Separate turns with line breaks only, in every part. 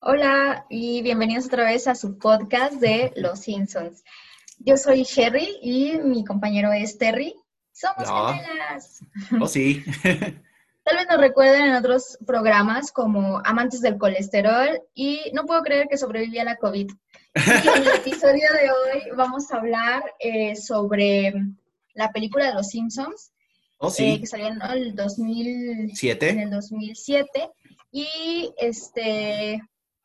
Hola y bienvenidos otra vez a su podcast de Los Simpsons. Yo soy Sherry y mi compañero es Terry. Somos
No.
gemelas.
Oh, sí.
Tal vez nos recuerden en otros programas como Amantes del Colesterol y no puedo creer que sobreviví a la COVID. Y en el episodio de hoy vamos a hablar eh, sobre la película de Los Simpsons,
Oh,
eh,
sí.
que salió en el 2000, en el 2007. Y este,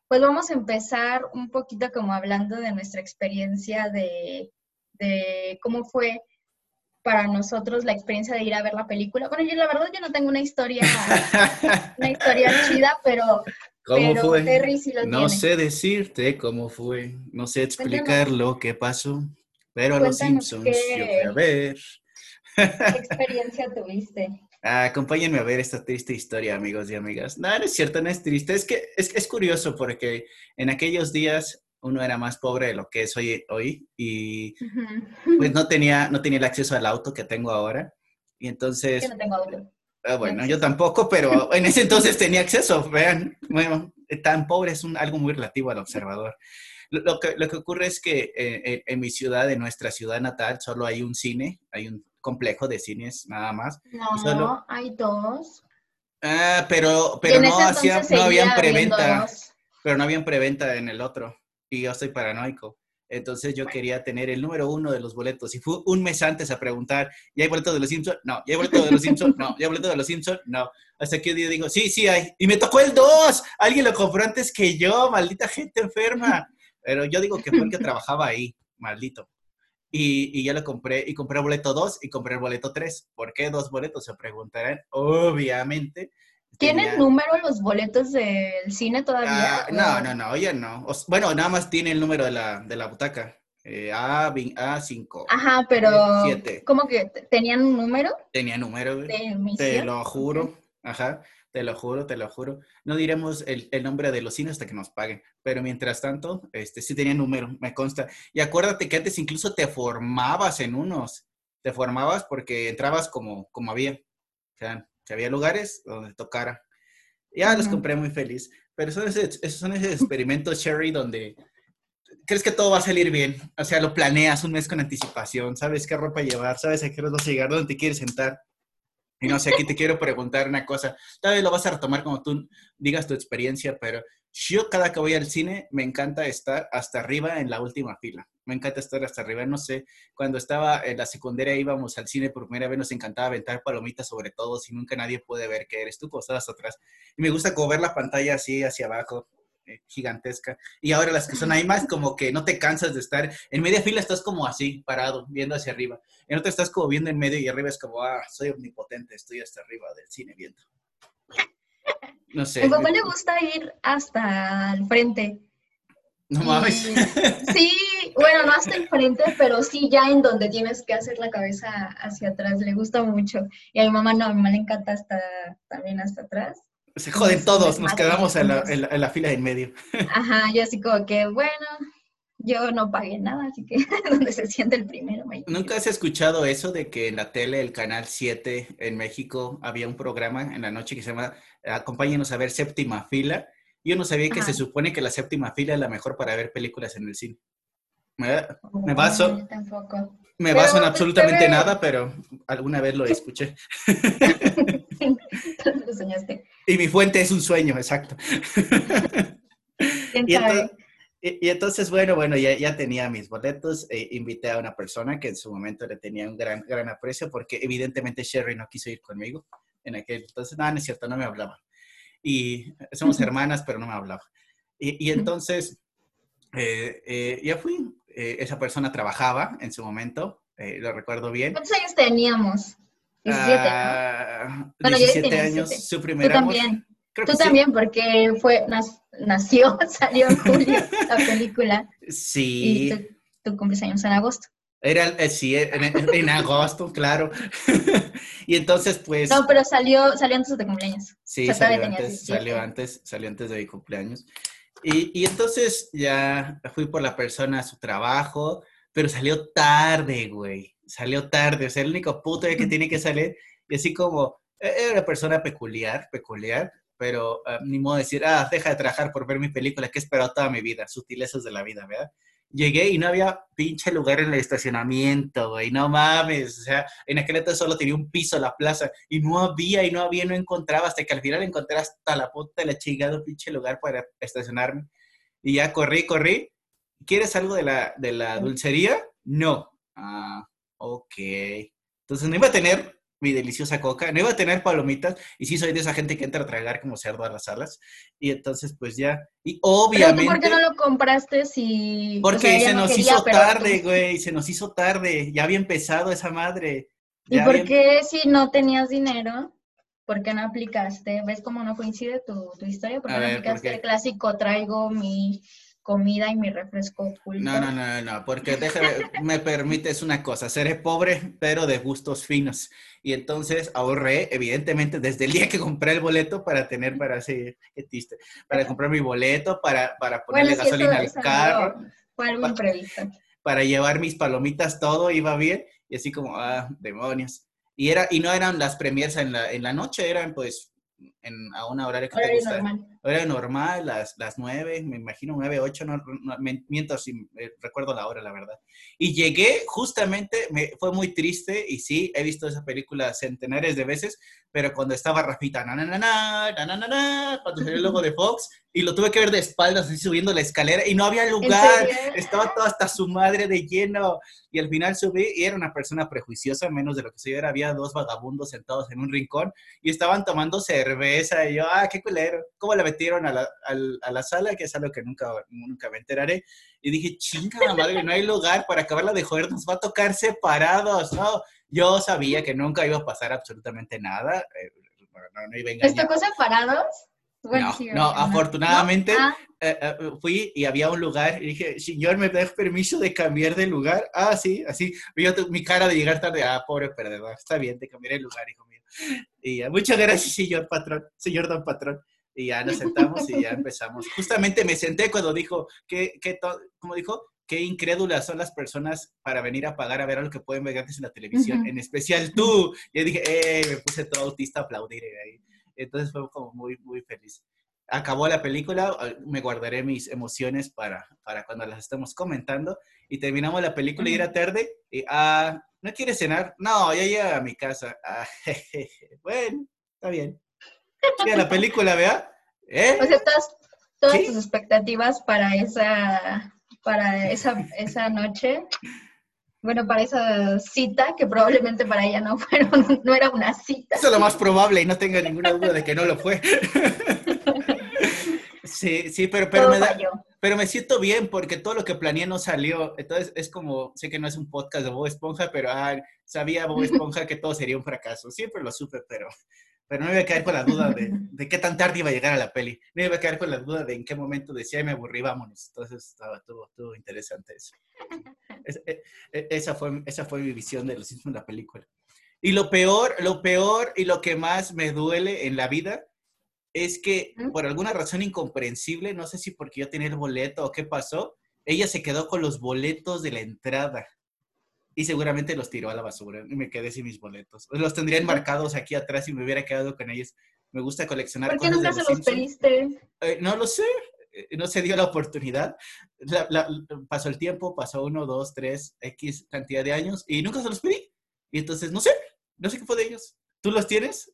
pues vamos a empezar un poquito como hablando de nuestra experiencia de, de cómo fue para nosotros la experiencia de ir a ver la película. Bueno, yo la verdad yo no tengo una historia, una historia chida, pero,
¿Cómo
pero
fue?
Terry sí lo
No
tiene.
sé decirte cómo fue. No sé explicar lo que pasó. Pero a los Simpsons
qué-
yo fui a ver.
¿Qué experiencia tuviste?
Acompáñenme a ver esta triste historia, amigos y amigas. No, no es cierto, no es triste. Es que es, es curioso porque en aquellos días uno era más pobre de lo que es hoy, hoy y pues no tenía, no tenía el acceso al auto que tengo ahora. Y entonces,
Yo no tengo auto.
Ah, bueno,
No
yo tampoco, pero en ese entonces tenía acceso, vean. Bueno, tan pobre es un, algo muy relativo al observador. Lo, lo que, lo que ocurre es que eh, en, en mi ciudad, en nuestra ciudad natal, solo hay un cine, hay un complejo de cines nada más.
No,
solo-
hay dos.
Ah, pero, pero no,
ese
hacía,
entonces
no habían preventa,
dos.
pero no habían preventa en el otro. Y yo estoy paranoico. Entonces yo quería tener el número uno de los boletos. Y fue un mes antes a preguntar, ¿ya hay boletos de los Simpsons? No. ¿Ya hay boletos de los Simpsons? No. ¿Ya hay boletos de los Simpsons? No. Hasta que un día digo, sí, sí hay. Y me tocó el 2. Alguien lo compró antes que yo, maldita gente enferma. Pero yo digo que fue el que trabajaba ahí, maldito. Y, y ya lo compré, y compré el boleto 2 y compré el boleto 3. ¿Por qué dos boletos? Se preguntarán. Obviamente.
¿Tienen
tenía-
número los boletos del cine todavía?
Ah, no, no, no, ya no. O bueno, nada más tiene el número de la, de la butaca. Eh, A, vi- A5.
Ajá, pero
Siete.
¿cómo que tenían un número
Tenía número, güey. Te lo juro. Ajá, te lo juro, te lo juro. No diremos el, el nombre de los cines hasta que nos paguen. Pero mientras tanto, este sí tenía número, me consta. Y acuérdate que antes incluso te formabas en unos. Te formabas porque entrabas como, como había. O sea, que había lugares donde tocara. Ya los compré muy feliz. Pero son esos, esos son esos experimentos, Sherry, donde crees que todo va a salir bien. O sea, lo planeas un mes con anticipación. Sabes qué ropa llevar, sabes a qué hora vas a llegar, dónde te quieres sentar. Y no sé, aquí te quiero preguntar una cosa. Tal vez lo vas a retomar como tú digas tu experiencia, pero yo cada que voy al cine me encanta estar hasta arriba en la última fila. Me encanta estar hasta arriba. No sé, cuando estaba en la secundaria íbamos al cine por primera vez, nos encantaba aventar palomitas sobre todo, si nunca nadie puede ver que eres tú, pues estás atrás. Y me gusta como ver la pantalla así hacia abajo, gigantesca. Y ahora las que son ahí más, como que no te cansas de estar. En media fila estás como así, parado, viendo hacia arriba. En otra estás como viendo en medio y arriba es como, ah, soy omnipotente, estoy hasta arriba del cine viendo. No
A
sé.
mi papá le gusta ir hasta el frente.
No
Y-
mames.
Sí, bueno, no hasta el frente, pero sí ya en donde tienes que hacer la cabeza hacia atrás. Le gusta mucho. Y a mi mamá no, a mi mamá le encanta hasta también hasta atrás.
Se joden todos, nos quedamos en la, en la- en la fila de en medio.
Ajá, yo así como que, bueno, yo no pagué nada, así que donde se siente el primero. me-
¿Nunca has escuchado eso de que en la tele, el canal 7 en México, había un programa en la noche que se llama Acompáñenos a ver séptima fila? Yo no sabía que
Ajá.
se supone que la séptima fila es la mejor para ver películas en el cine. Me, me baso,
No, yo tampoco.
me
Pero
baso en
te-
absolutamente nada, pero alguna vez lo escuché.
Lo soñaste.
Y mi fuente es un sueño, exacto.
¿Quién
Y
sabe?
entonces, y, y entonces, bueno, bueno, ya, ya tenía mis boletos, eh, invité a una persona que en su momento le tenía un gran, gran aprecio, porque evidentemente Sherry no quiso ir conmigo en aquel entonces, no, no es cierto, no me hablaba. Y somos hermanas, pero no me hablaba. Y, y entonces, eh, eh, ya fui, eh, esa persona trabajaba en su momento, eh, lo recuerdo bien.
¿Cuántos años teníamos? 17, ¿no?
Ah,
Bueno, yo ya
17
tenía
años,
17.
su
Tú
primer amor.
también.
Creo
Tú
sí.
también, porque fue, nació, salió en julio la película
Sí.
y tú, tú cumples años en agosto.
Era, eh, sí, en, agosto, claro. y entonces, pues,
No, pero salió, salió antes de tu cumpleaños.
sí,
o sea, todavía
salió antes,
17.
salió antes, salió antes de mi cumpleaños. Y, y entonces ya fui por la persona a su trabajo, pero salió tarde, güey. Salió tarde, o sea, el único puto que tiene que salir. Y así como, eh, era una persona peculiar, peculiar, pero ah, ni modo de decir, ah, deja de trabajar por ver mi película, que he esperado toda mi vida, sutilezas de la vida, ¿verdad? Llegué y no había pinche lugar en el estacionamiento, güey, no mames, o sea, en aquel entonces solo tenía un piso la plaza, y no había, y no había, no encontraba, hasta que al final encontré hasta la puta de la chingada pinche lugar para estacionarme, y ya corrí, corrí, ¿quieres algo de la, de la dulcería? No. Ah, ok. Entonces no iba a tener mi deliciosa coca, no iba a tener palomitas, y sí soy de esa gente que entra a tragar como cerdo a las salas, y entonces pues ya, y obviamente...
¿Pero tú por qué no lo compraste si...
Porque se nos hizo tarde, güey, se nos hizo tarde, ya había empezado esa madre.
¿Y por qué si no tenías dinero? ¿Por qué no aplicaste? ¿Ves cómo no coincide tu, tu historia? ¿Por qué no aplicaste el clásico traigo mi comida y mi refresco oculto.
No, no, no, no, porque déjame, me permites una cosa, seré pobre, pero de gustos finos. Y entonces ahorré, evidentemente, desde el día que compré el boleto para tener, para hacer, para comprar mi boleto, para, para ponerle gasolina al carro.
Fue algo imprevisto.
Para llevar mis palomitas, todo iba bien. Y así como, ah, demonios. Y, era, y no eran las premiers en la, en la noche, eran pues en, a una hora que te gusta. Normal. Hora normal, las, las nueve, me imagino nueve, ocho, no, miento si eh, recuerdo la hora, la verdad. Y llegué justamente, me, fue muy triste y sí, he visto esa película centenares de veces, pero cuando estaba Rafita, na, na, na, na, na, na, cuando salió el logo de Fox, y lo tuve que ver de espaldas, así subiendo la escalera, y no había lugar, estaba todo hasta su madre de lleno, y al final subí, y era una persona prejuiciosa, menos de lo que soy era, había dos vagabundos sentados en un rincón, y estaban tomando cerveza, y yo, ah, qué culero, ¿cómo le metieron a la, a, la sala? Que es algo que nunca, nunca me enteraré, y dije, chinga madre, no hay lugar para acabarla de joder, nos va a tocar separados, ¿no? Yo sabía que nunca iba a pasar absolutamente nada, eh,
no, no iba a ¿Les tocó separados?
no, afortunadamente ah. eh, eh, fui y había un lugar y dije, señor, ¿me das permiso de cambiar de lugar? Ah, sí, así, vio mi cara de llegar tarde, ah, pobre perdedor, está bien, te cambiaré el lugar, hijo mío. Y muchas gracias, señor patrón, señor don patrón. Y ya nos sentamos y ya empezamos. Justamente me senté cuando dijo, que, que como dijo, qué incrédulas son las personas para venir a pagar a ver algo que pueden ver gratis en la televisión, en especial tú. Y yo dije, eh, me puse todo autista a aplaudir ahí. Entonces fue como muy, muy feliz. Acabó la película, me guardaré mis emociones para, para cuando las estemos comentando. Y terminamos la película y era tarde. Y, ah, ¿no quieres cenar? No, ya llega a mi casa. Ah, bueno, está bien. Sí, la película, ¿vea?
¿Eh? O sea, todas, todas tus expectativas para esa, para esa, esa noche bueno, para esa cita, que probablemente para ella no, fueron, no era una cita.
Eso es lo más probable y no tenga ninguna duda de que no lo fue. Sí, sí, pero, pero, me pero me siento bien porque todo lo que planeé no salió. Entonces es como, sé que no es un podcast de Bob Esponja, pero ah, sabía Bob Esponja que todo sería un fracaso. Siempre lo supe, pero pero no me iba a quedar con la duda de, de, qué tan tarde iba a llegar a la peli. No me iba a quedar con la duda de en qué momento decía y me aburrí, vámonos. Entonces estaba todo, interesante eso. E, e, esa, fue, esa fue mi visión de los Simpsons de la película. Y lo peor, lo peor y lo que más me duele en la vida es que por alguna razón incomprensible, no sé si porque yo tenía el boleto o qué pasó, ella se quedó con los boletos de la entrada y seguramente los tiró a la basura y me quedé sin mis boletos. Los tendría enmarcados aquí atrás y me hubiera quedado con ellos. Me gusta coleccionar
¿Por qué nunca se los pediste?
Eh, no lo sé, eh, no se dio la oportunidad. pasó el tiempo, pasó uno, dos, tres, X cantidad de años y nunca se los pedí. Y entonces, no sé, no sé qué fue de ellos. ¿Tú los tienes?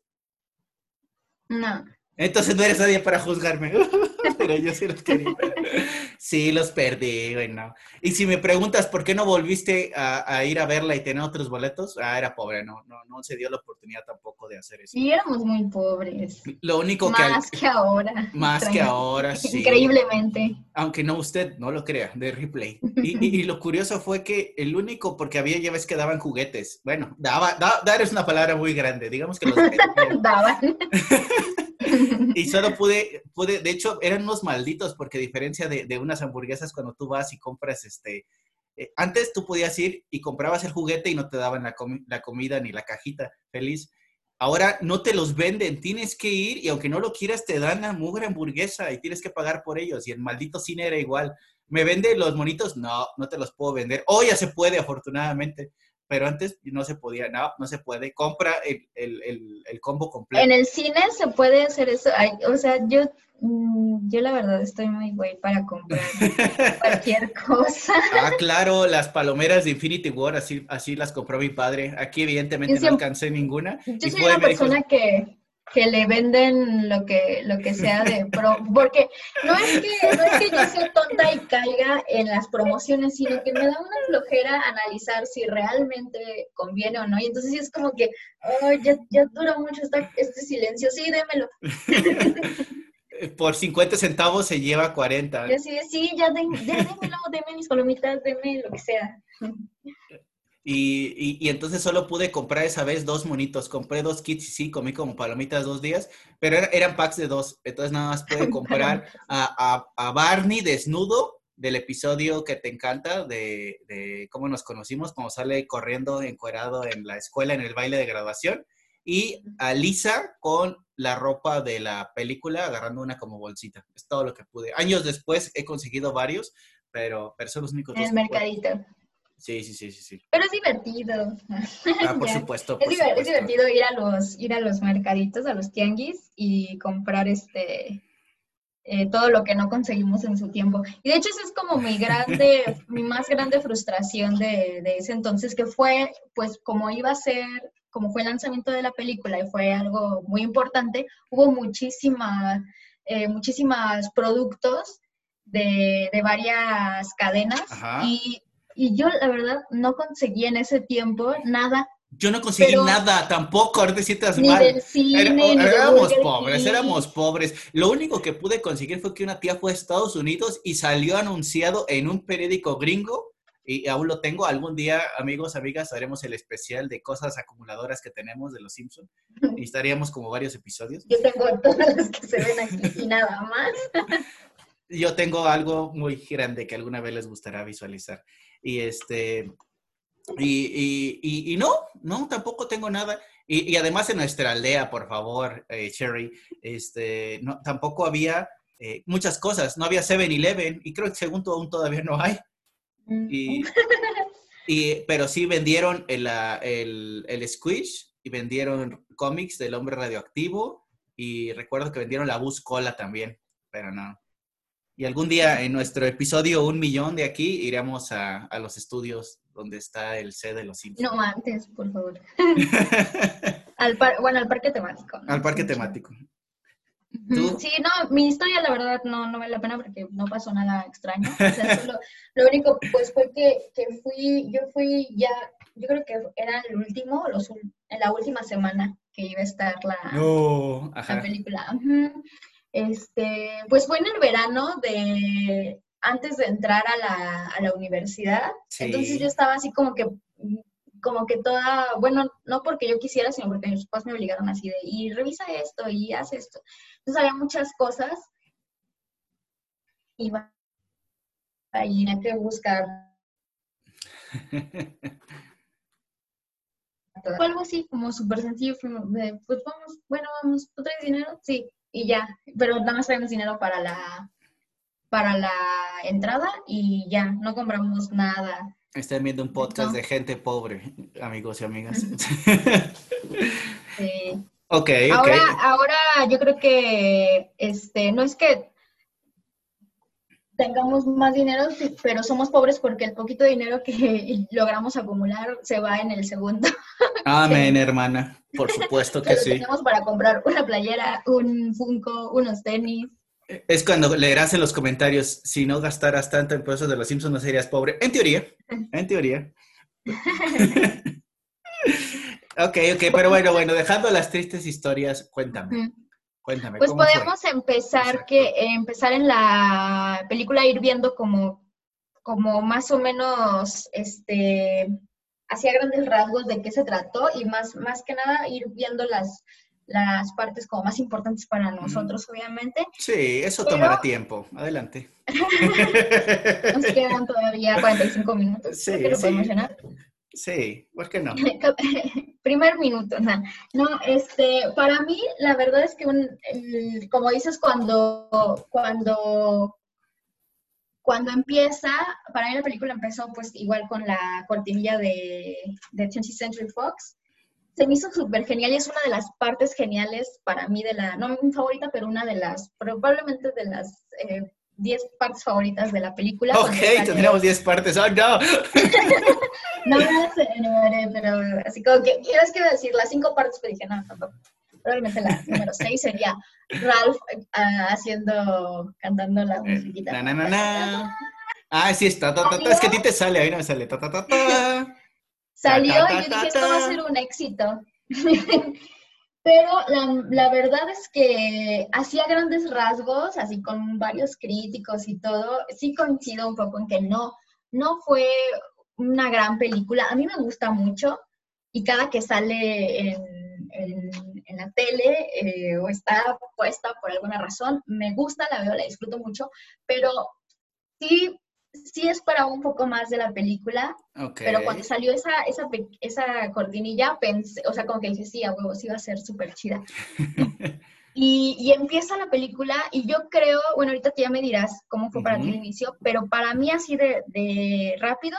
No.
Entonces no eres nadie para juzgarme. Pero yo sí los quería. Sí, los perdí, bueno. Y si me preguntas por qué no volviste a, ir a verla y tener otros boletos, ah, era pobre, no, no, no se dio la oportunidad tampoco de hacer eso.
Sí, éramos muy pobres.
Lo único que...
Más que ahora.
Más que ahora, sí.
Increíblemente.
Aunque no usted no lo crea, de replay. Y, lo curioso fue que el único, porque había ya ves que daban juguetes. Bueno, daba, dar es una palabra muy grande, digamos que los...
daban.
y solo pude, pude, de hecho, eran unos malditos, porque a diferencia de, de unas hamburguesas, cuando tú vas y compras este. Eh, antes tú podías ir y comprabas el juguete y no te daban la, la comida ni la cajita feliz. Ahora no te los venden, tienes que ir y aunque no lo quieras te dan la mugre hamburguesa y tienes que pagar por ellos. Y el maldito cine era igual. ¿Me vende los monitos? No, no te los puedo vender. Hoy ya se puede, afortunadamente pero antes no se podía, no, no se puede. Compra el, el, el, combo completo.
En el cine se puede hacer eso. o sea, yo, mm, yo la verdad estoy muy güey para comprar cualquier cosa.
Ah, claro, las palomeras de Infinity War, así, así las compró mi padre. Aquí evidentemente no alcancé ninguna.
Yo soy una persona que que le venden lo que, lo que sea de pro, porque no es que, no es que yo sea tonta y caiga en las promociones, sino que me da una flojera analizar si realmente conviene o no. Y entonces es como que, ya, ya dura mucho este silencio, sí, démelo.
Por 50 centavos se lleva 40.
Ya sí, sí, ya, démelo, déme mis palomitas, déme lo que sea.
Y, y, entonces solo pude comprar esa vez dos monitos. Compré dos kits y sí, comí como palomitas dos días, pero eran packs de dos. Entonces nada más pude comprar a, a, Barney desnudo del episodio que te encanta de, de, cómo nos conocimos, como sale corriendo encuerado en la escuela en el baile de graduación. Y a Lisa con la ropa de la película agarrando una como bolsita. Es todo lo que pude. Años después he conseguido varios, pero, pero son los únicos
En el mercadito.
Sí, sí, sí, sí, sí.
Pero es divertido.
Ah, por supuesto.
es, divertido ir a los, ir a los mercaditos, a los tianguis y comprar este eh, todo lo que no conseguimos en su tiempo. Y de hecho, esa es como mi grande, mi más grande frustración de, de, ese entonces, que fue, pues, como iba a ser, como fue el lanzamiento de la película y fue algo muy importante, hubo muchísima, eh, muchísimos productos de, de varias cadenas y y yo, la verdad, no conseguí en ese tiempo nada.
Yo no conseguí nada tampoco, ahorita sientas mal. éramos pobres, éramos pobres. Lo único que pude conseguir fue que una tía fue a Estados Unidos y salió anunciado en un periódico gringo y aún lo tengo. Algún día, amigos, amigas, haremos el especial de cosas acumuladoras que tenemos de los Simpsons y estaríamos como varios episodios.
Yo tengo todas las que se ven aquí y nada más.
Yo tengo algo muy grande que alguna vez les gustará visualizar. Y este, y, y, no, no, tampoco tengo nada. Y, además en nuestra aldea, por favor, eh, Cherry, este, no, tampoco había eh, muchas cosas. No había 7-Eleven y creo que según aún todavía no hay. Mm. Y, pero sí vendieron el, el, el Squish y vendieron cómics del hombre radioactivo y recuerdo que vendieron la Bus Cola también, pero no. Y algún día en nuestro episodio Un Millón de aquí iremos a, los estudios donde está el C de los Simpsons.
No, antes, por favor. al bueno, al parque temático.
Al parque temático.
Sí, no, mi historia la verdad no, no vale la pena porque no pasó nada extraño. lo único pues fue que, fui, yo fui ya, yo creo que era el último, los, en la última semana que iba a estar la, la película. Este, pues fue en el verano de antes de entrar a la, a la universidad. Entonces yo estaba así como que como que toda, bueno, no porque yo quisiera, sino porque mis papás me obligaron así de, y revisa esto, y haz esto. Entonces había muchas cosas. Y ahí hay que buscar. algo así, como súper sencillo, pues vamos, bueno, vamos, ¿tú traes dinero? Sí, y ya, pero nada más traemos dinero para la, para la entrada y ya, no compramos nada.
Están viendo un podcast de gente pobre, amigos y amigas.
Sí. Ok, ahora, ahora yo creo que este, no es que tengamos más dinero, pero somos pobres porque el poquito dinero que logramos acumular se va en el segundo.
Amén, hermana. Por supuesto que sí.
Tenemos para comprar una playera, un Funko, unos tenis.
Es cuando leerás en los comentarios, si no gastaras tanto en pesos de los Simpsons no serías pobre. En teoría, en teoría. ok, ok, pero bueno, bueno, dejando las tristes historias, cuéntame. Cuéntame.
Pues podemos empezar que empezar en la película ir viendo como, como más o menos este hacía grandes rasgos de qué se trató y más, más que nada ir viendo las, las partes como más importantes para nosotros, obviamente.
Sí, eso tomará tiempo. Adelante.
Nos quedan todavía 45 minutos. Sí, sí.
Sí, ¿por qué no?
Primer minuto, no, no, este, para mí la verdad es que un, como dices cuando, cuando cuando empieza, para mí la película empezó pues igual con la cortinilla de, de 20th Century Fox. Se me hizo súper genial y es una de las partes geniales para mí de la, no mi favorita, pero una de las, probablemente de las eh, 10 partes favoritas de la película.
Ok, tendríamos 10 partes. ¡Oh, no!
no las enumeré, pero así como que, ¿quieres que decir las 5 partes? Pero dije, no, tampoco. Probablemente la número 6 sería Ralph uh, haciendo, cantando la
eh,
musiquita.
Na, na, na, na. Ah, sí, está, ta, ta, ta, es que a ti te sale, a mí no me sale. Ta, ta, ta, ta.
Salió y yo dije, esto va a ser un éxito. Pero la, la, verdad es que hacía grandes rasgos, así con varios críticos y todo, sí coincido un poco en que no, no fue una gran película. A mí me gusta mucho y cada que sale en, la tele eh, o está puesta por alguna razón, me gusta, la veo, la disfruto mucho, pero sí sí es para un poco más de la película, pero cuando salió esa, esa, esa cortinilla, pensé, o sea, como que dije, sí, a huevo, sí va a ser súper chida. Y, y empieza la película y yo creo, bueno, ahorita tú ya me dirás cómo fue para ti el inicio, pero para mí así de, de rápido,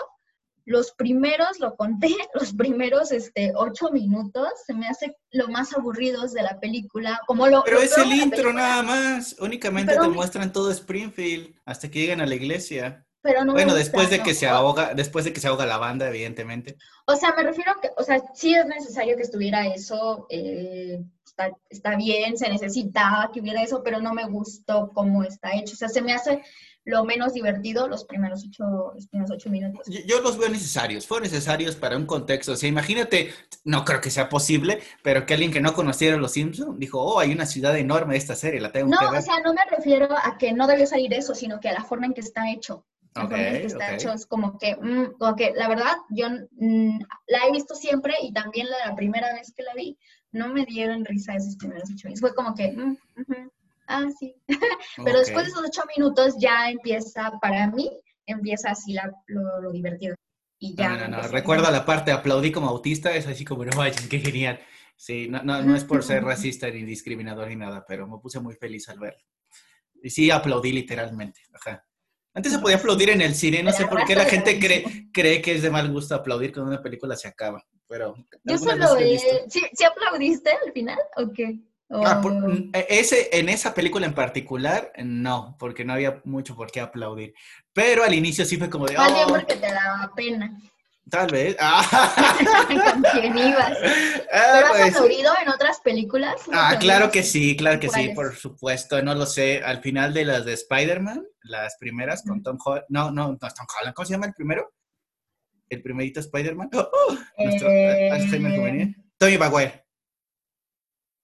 los primeros, lo conté, los primeros este, ocho minutos se me hace lo más aburridos de la película, como lo...
Pero
lo
es el intro
película,
nada más. Únicamente
Pero-
te muestran todo Springfield hasta que llegan a la iglesia.
Pero no me
Bueno,
gusta,
después de
¿no?
que se
O-
ahoga, después de que se ahoga la banda, evidentemente.
O sea, me refiero a que, o sea, sí es necesario que estuviera eso, eh, está, está bien, se necesitaba que hubiera eso, pero no me gustó cómo está hecho. O sea, se me hace lo menos divertido los primeros ocho, los primeros ocho minutos.
Yo, yo los veo necesarios, fueron necesarios para un contexto. O sea, imagínate, no creo que sea posible, pero que alguien que no conociera Los Simpsons dijo, oh, hay una ciudad enorme de esta serie, la tengo
No,
que
o
ver.
sea, no me refiero a que no debió salir eso, sino que a la forma en que está hecho. La
Ok,
forma en que está
ok.
hecho es como que, mm, como que la verdad, yo mm, la he visto siempre y también la, la primera vez que la vi, no me dieron risa esos primeros ocho minutos. Fue como que, mm, ujú, ah, sí. Pero
Ok.
después de esos ocho minutos ya empieza, para mí, empieza así la- lo, lo divertido. Y ya.
No, no, no. Recuerda la parte aplaudí como autista, es así como, no vayan, qué genial. Sí, no, no, no es por ser racista ni discriminador ni nada, pero me puse muy feliz al verlo. Y sí, aplaudí literalmente. Ajá. Antes se podía aplaudir en el cine, no sé por qué la gente cree, cree que es de mal gusto aplaudir cuando una película se acaba, pero...
Yo solo
he
¿Sí, sí aplaudiste al final o qué? O-
Ah, por- mm, ese, en esa película en particular, no, porque no había mucho por qué aplaudir. Pero al inicio sí fue como de,
Más bien
oh,
porque te daba pena
tal vez. Ah,
con quién ibas.
Ah,
¿Pero has
pues,
en otras películas?
Ah, claro que sí, claro que sí, por supuesto. No lo sé. Al final de las de Spider-Man, las primeras con Tom Holland. No, no, no es Tom Holland. ¿Cómo se llama el primero? El primerito Spider-Man. ¡Oh, oh! Nuestro
Eh,
Alzheimer juvenil. Tony Maguire.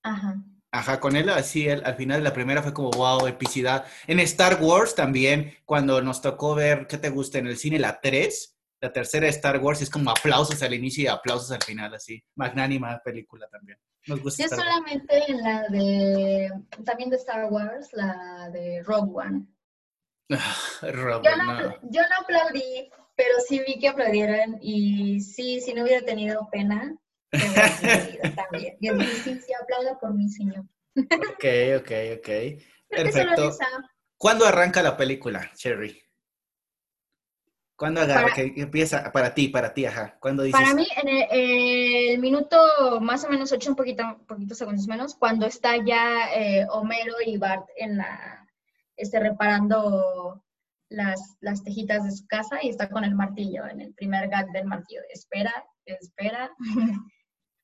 Ajá.
Ajá, con él así, él, al final de la primera fue como, wow, epicidad. En Star Wars también, cuando nos tocó ver, ¿qué te gusta? En el cine, la 3, la tercera de Star Wars, es como aplausos al inicio y aplausos al final, así. Magnánima película también. Nos gusta
Yo solamente en la de, también de Star Wars, la de Rogue One.
Robert,
Yo no,
no.
yo no aplaudí, pero sí vi que aplaudieron y sí, si no hubiera tenido pena, hubiera también. Y es sí, sí, aplaudo por mi señor.
Ok, ok, ok. Perfecto. ¿Cuándo arranca la película, Cherry? ¿Cuándo agarra?
Para-
que empieza para ti, para ti, ajá. ¿Cuándo dices?
Para mí, en el, el minuto más o menos ocho, un poquito, poquitos segundos menos, cuando está ya eh, Homero y Bart en la, este, reparando las, las tejitas de su casa y está con el martillo, en el primer gag del martillo. Espera, espera.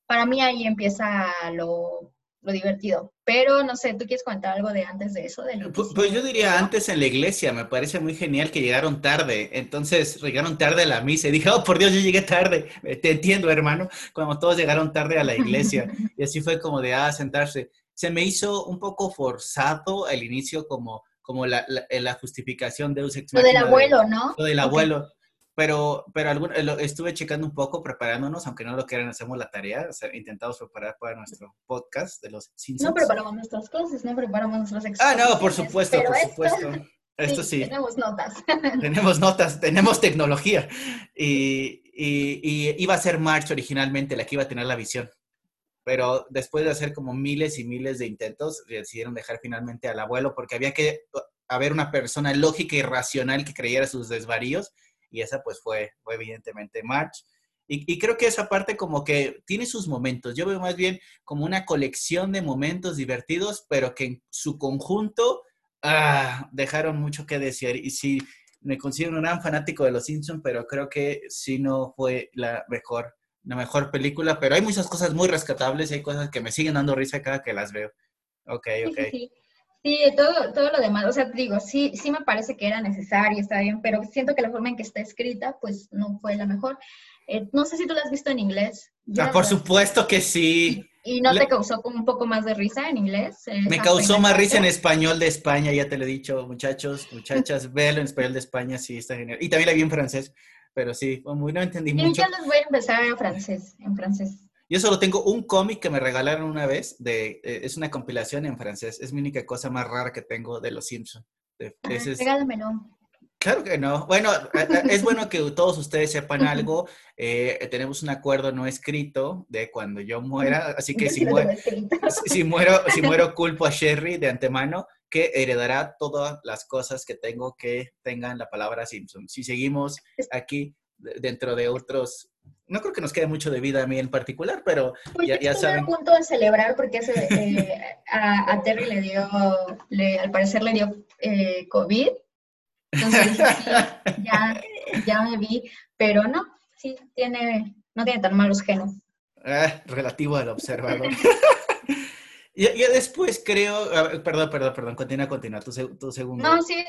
Para mí ahí empieza lo, lo divertido. Pero no sé, ¿tú quieres comentar algo de antes de eso? Del
Pu-
inicio?
Pues yo diría antes en la iglesia, me parece muy genial que llegaron tarde. Entonces llegaron tarde a la misa y dije, oh, por Dios, yo llegué tarde. Te entiendo, hermano, cuando todos llegaron tarde a la iglesia. Y así fue como de, ah, sentarse. Se me hizo un poco forzado al inicio como, como la, la, la justificación de Ex
Lo del
Machina de-
abuelo, ¿no?
Lo del abuelo. Pero, pero algún- eh, lo- estuve checando un poco, preparándonos, aunque no lo quieran, hacemos la tarea. o sea, intentamos preparar para nuestro podcast de los Simpsons.
No preparamos nuestras cosas, no preparamos nuestras
Ah, no, por supuesto, por
esto-
supuesto. Esto sí,
Tenemos notas.
tenemos notas, tenemos tecnología. Y, y- y iba a ser March originalmente la que iba a tener la visión. Pero después de hacer como miles y miles de intentos, decidieron dejar finalmente al abuelo porque había que a ver una persona lógica y racional que creyera sus desvaríos, y esa pues fue, fue evidentemente March. Y, creo que esa parte como que tiene sus momentos. Yo veo más bien como una colección de momentos divertidos, pero que en su conjunto ah, dejaron mucho que desear. Y sí, me considero un gran fanático de Los Simpsons, pero creo que sí no fue la mejor, la mejor película. Pero hay muchas cosas muy rescatables y hay cosas que me siguen dando risa cada que las veo. Ok, ok.
Sí, sí, todo, todo lo demás, o sea, digo, sí, sí me parece que era necesario, está bien, pero siento que la forma en que está escrita, pues no fue la mejor. Eh, no sé si tú la has visto en inglés.
Ah, por supuesto que sí.
¿Y, no te causó como un poco más de risa en inglés?
Me causó más risa en español de España, ya te lo he dicho, muchachos, muchachas, véalo en español de España, sí, está genial. Y también la vi en francés, pero sí, muy, no entendí mucho.
Yo les voy a empezar en francés, en francés.
Yo solo tengo un cómic que me regalaron una vez, de, eh, es una compilación en francés, es mi única cosa más rara que tengo de Los Simpsons.
Ah, regálamelo.
Claro que no. Bueno, es bueno que todos ustedes sepan algo. Eh, tenemos un acuerdo no escrito de cuando yo muera, así que si, muero, si, muero, si muero culpo a Sherry de antemano, que heredará todas las cosas que tengo que tengan la palabra Simpson. Si seguimos aquí dentro de otros, no creo que nos quede mucho de vida a mí en particular, pero
pues ya, ya saben. a punto de celebrar porque eh, a, Terry le dio, le, al parecer le dio eh, COVID entonces ya, ya me vi, pero no, sí, tiene, no tiene tan malos genes.
Ah, relativo al observador. y, después creo, perdón, perdón, perdón, continúa, continúa, tu, tu segundo.
No, sí.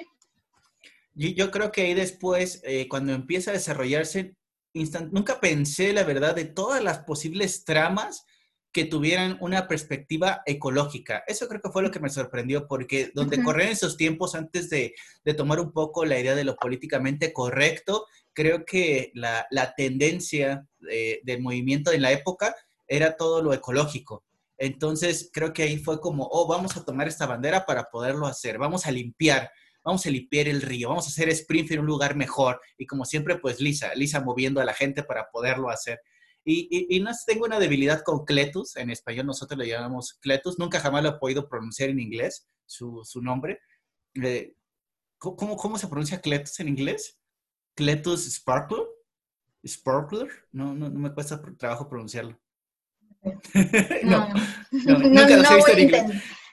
Yo, yo creo que ahí después, eh, cuando empieza a desarrollarse, instant, nunca pensé, la verdad, de todas las posibles tramas que tuvieran una perspectiva ecológica. Eso creo que fue lo que me sorprendió, porque donde corren esos tiempos antes de, tomar un poco la idea de lo políticamente correcto, creo que la, tendencia del movimiento en la época era todo lo ecológico. Entonces, creo que ahí fue como, oh, vamos a tomar esta bandera para poderlo hacer, vamos a limpiar, vamos a limpiar el río, vamos a hacer Springfield un lugar mejor. Y como siempre, pues Lisa, Lisa moviendo a la gente para poderlo hacer. Y, no tengo una debilidad con Cletus, en español nosotros le llamamos Cletus, nunca jamás lo he podido pronunciar en inglés, su, nombre. Eh, ¿cómo, ¿Cómo se pronuncia Cletus en inglés? Cletus Sparkler? ¿Sparkler? No, no, no me cuesta trabajo pronunciarlo.
no, no, nunca lo he visto en inglés.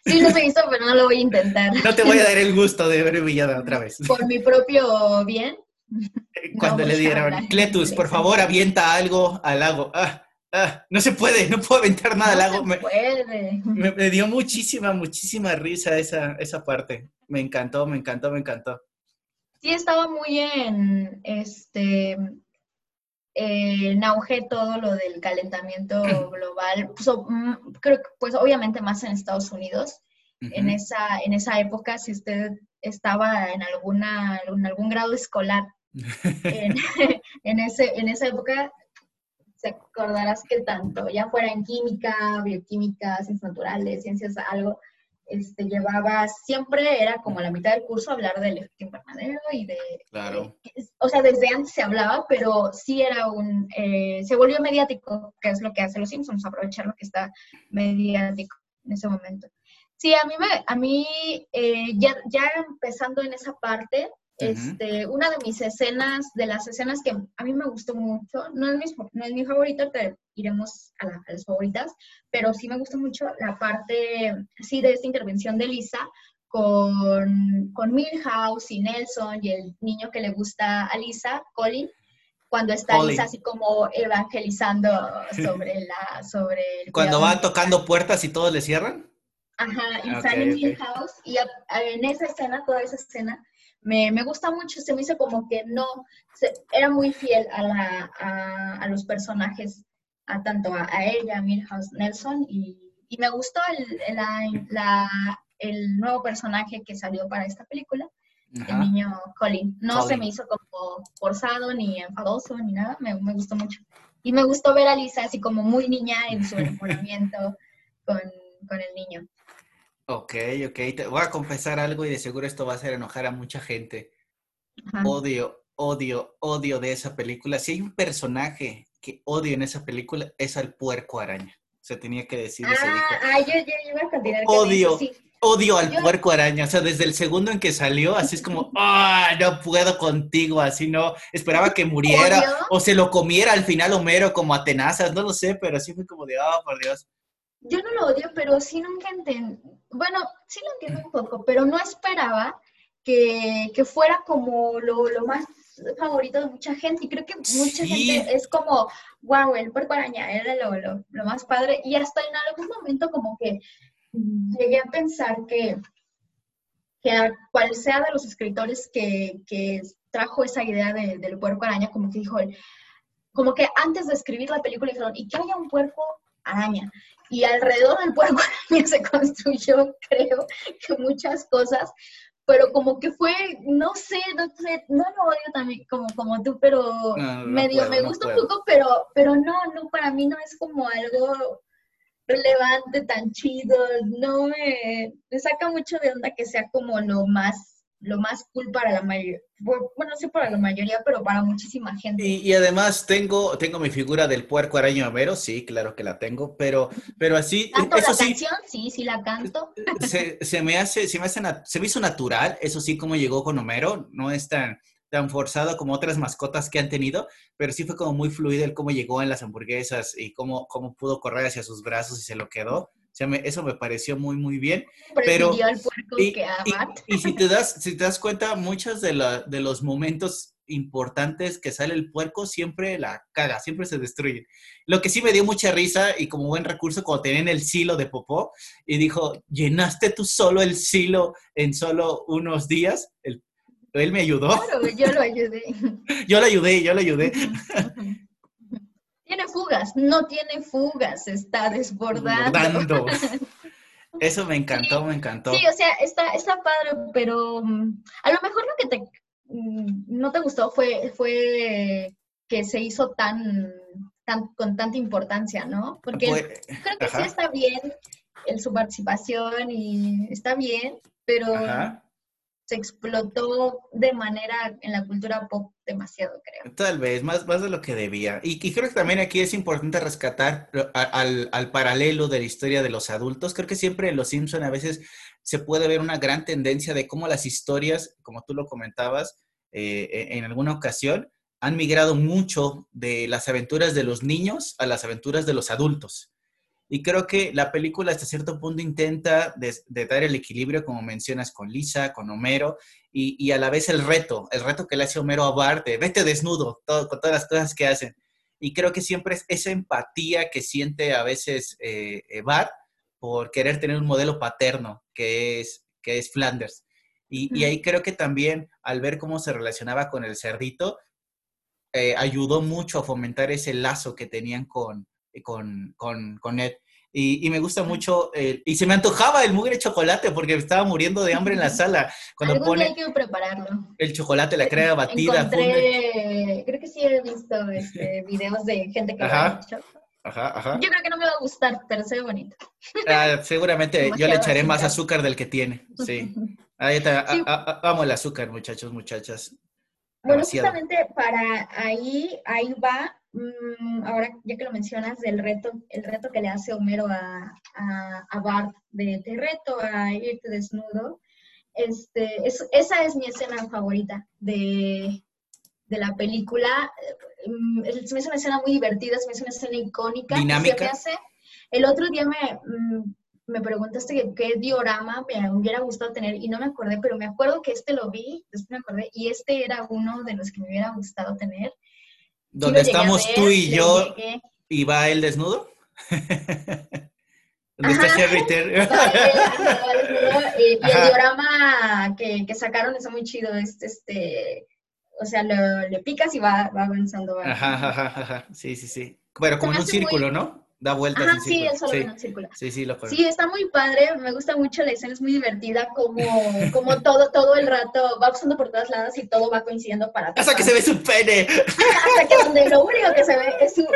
Sí, lo he visto, pero no lo voy a intentar.
No te voy a dar el gusto de ver Villada otra vez.
Por mi propio bien.
Cuando le dieron, Cletus, por favor, avienta algo al lago. Ah, ah, no se puede, no puedo aventar nada al lago.
me, puede.
Me, dio muchísima, muchísima risa esa, esa parte. Me encantó, me encantó, me encantó.
Sí, estaba muy en este en auge todo lo del calentamiento global. Pues, mm, creo que, pues, obviamente más en Estados Unidos. En esa, en esa época, si usted estaba en alguna, en algún grado escolar en, ese, en esa época, se acordarás que tanto, ya fuera en química, bioquímica, ciencias naturales, ciencias algo, este, llevaba, siempre era como la mitad del curso hablar del efecto invernadero y de...
Claro.
o sea, desde antes se hablaba, pero sí era un... Eh, se volvió mediático, que es lo que hace los Simpsons, aprovechar lo que está mediático en ese momento. Sí, a mí, me, a mí eh, ya, ya empezando en esa parte, este, una de mis escenas, de las escenas que a mí me gustó mucho, no es mi, no es mi favorita, te iremos a, las favoritas, pero sí me gustó mucho la parte, sí, de esta intervención de Lisa con, con Milhouse y Nelson y el niño que le gusta a Lisa, Colin, cuando está Lisa así como evangelizando sobre la, sobre
Cuando va tocando puertas y todos le cierran.
Ajá, y sale Milhouse, y en esa escena, toda esa escena, me, me, gusta mucho, se me hizo como que no, era muy fiel a, la, a, los personajes, a tanto a, ella, a Milhouse Nelson, y, y me gustó el, la, el nuevo personaje que salió para esta película, el niño Colin. No se me hizo como forzado, ni enfadoso, ni nada, me, me, gustó mucho. Y me gustó ver a Lisa así como muy niña en su enamoramiento con, con el niño.
Ok, ok. Te voy a confesar algo y de seguro esto va a hacer enojar a mucha gente. Odio, odio, odio de esa película. Si hay un personaje que odio en esa película, es al puerco araña. Se tenía que decir.
Ah, ah yo, yo, iba a continuar.
Odio, odio al puerco araña, o sea, desde el segundo en que salió, así es como, ah, no puedo contigo, así no, esperaba que muriera o se lo comiera al final Homero como a tenazas, no lo sé, pero así fue como de, oh, por Dios.
Yo no lo odio, pero sí nunca entendí, bueno, sí lo entiendo un poco, pero no esperaba que, fuera como lo, más favorito de mucha gente y creo que mucha gente es como, wow, el puerco araña era lo, lo más padre y hasta en algún momento como que llegué a pensar que, que cual sea de los escritores que, trajo esa idea del puerco araña, como que dijo, como que antes de escribir la película dijeron, y que haya un puerco araña. Y alrededor del puerco araña se construyó, creo, que muchas cosas, pero como que fue, no sé, no sé, no lo odio también como, como tú, pero medio me gusta un poco, pero, pero no, no, para mí no es como algo relevante, tan chido, no me, me saca mucho de onda que sea como lo más lo más cool para la mayoría, bueno, sí para la mayoría, pero para muchísima gente.
Y, además tengo, tengo mi figura del puerco araño Homero, sí, claro que la tengo, pero, pero así...
¿Canto eso la sí, canción? Sí, sí la canto.
Se, se, me hace, se me hace, se me hizo natural, eso sí, como llegó con Homero, no es tan, tan forzado como otras mascotas que han tenido, pero sí fue como muy fluido el cómo llegó en las hamburguesas y cómo, cómo pudo correr hacia sus brazos y se lo quedó. O sea, eso me pareció muy, muy bien. Pero, y, y, si, te das, si te das cuenta, muchos de, la, de los momentos importantes que sale el puerco siempre la caga, siempre se destruye. Lo que sí me dio mucha risa y como buen recurso cuando tenían el silo de popó y dijo, llenaste tú solo el silo en solo unos días, el él me ayudó.
Claro, yo lo ayudé.
yo lo ayudé, yo lo ayudé.
Tiene fugas, no tiene fugas, está desbordando.
Eso me encantó, me encantó.
Sí, o sea, está, está padre, pero mm, a lo mejor lo que te mm, no te gustó fue, fue que se hizo tan, tan con tanta importancia, ¿no? Porque creo que sí está bien el, su participación y está bien, pero se explotó de manera en la cultura pop demasiado, creo.
Tal vez, más, más de lo que debía. Y, creo que también aquí es importante rescatar al, al, paralelo de la historia de los adultos. Creo que siempre en Los Simpson a veces se puede ver una gran tendencia de cómo las historias, como tú lo comentabas eh, e, en alguna ocasión, han migrado mucho de las aventuras de los niños a las aventuras de los adultos. Y creo que la película hasta cierto punto intenta de, dar el equilibrio, como mencionas, con Lisa, con Homero, y, a la vez el reto, el reto que le hace Homero a Bart de vete desnudo, todo, con todas las cosas que hacen. Y creo que siempre es esa empatía que siente a veces eh, eh, Bart por querer tener un modelo paterno, que es, que es Flanders. Y, ahí creo que también al ver cómo se relacionaba con el cerdito, eh, ayudó mucho a fomentar ese lazo que tenían con, con, con, con Ed. Y, me gusta mucho, y se me antojaba el mugre chocolate porque estaba muriendo de hambre en la sala. Cuando
Algún pone hay que prepararlo.
El chocolate, la crea batida.
creo que sí he visto este, videos de gente que lo ha hecho. Ajá, ajá. Yo creo que no me va a gustar, pero se ve bonito.
Ah, seguramente yo le echaré más azúcar del que tiene, sí. Ahí está, amo el azúcar, muchachos, muchachas.
Bueno, justamente para ahí, ahí va Mm, ahora ya que lo mencionas, del reto, el reto que le hace Homero a, a, Bart, de te reto a irte desnudo, este, esa es mi escena favorita de, de la película. Mm, es una escena muy divertida, es una escena icónica.
Dinámica.
el otro día me, mm, me preguntaste qué diorama me hubiera gustado tener y no me acordé, pero me acuerdo que este lo vi, después me acordé, y este era uno de los que me hubiera gustado tener
donde estamos tú y yo y va el desnudo.
Donde está Sherry Terry. y, el diorama que, que, sacaron está muy chido. Este, este, o sea, lo, le picas y va, va avanzando.
Ajá, ajá, ajá, Sí, sí, sí. Bueno, como en un círculo, ¿no? Da vueltas.
Ah, sí, es solo sí. Sí, sí, lo Sí, está muy padre, me gusta mucho la escena, es muy divertida, como, como todo, todo el rato va pasando por todas lados y todo va coincidiendo para
Hasta que se ve su pene.
Hasta que donde lo único que se ve es su...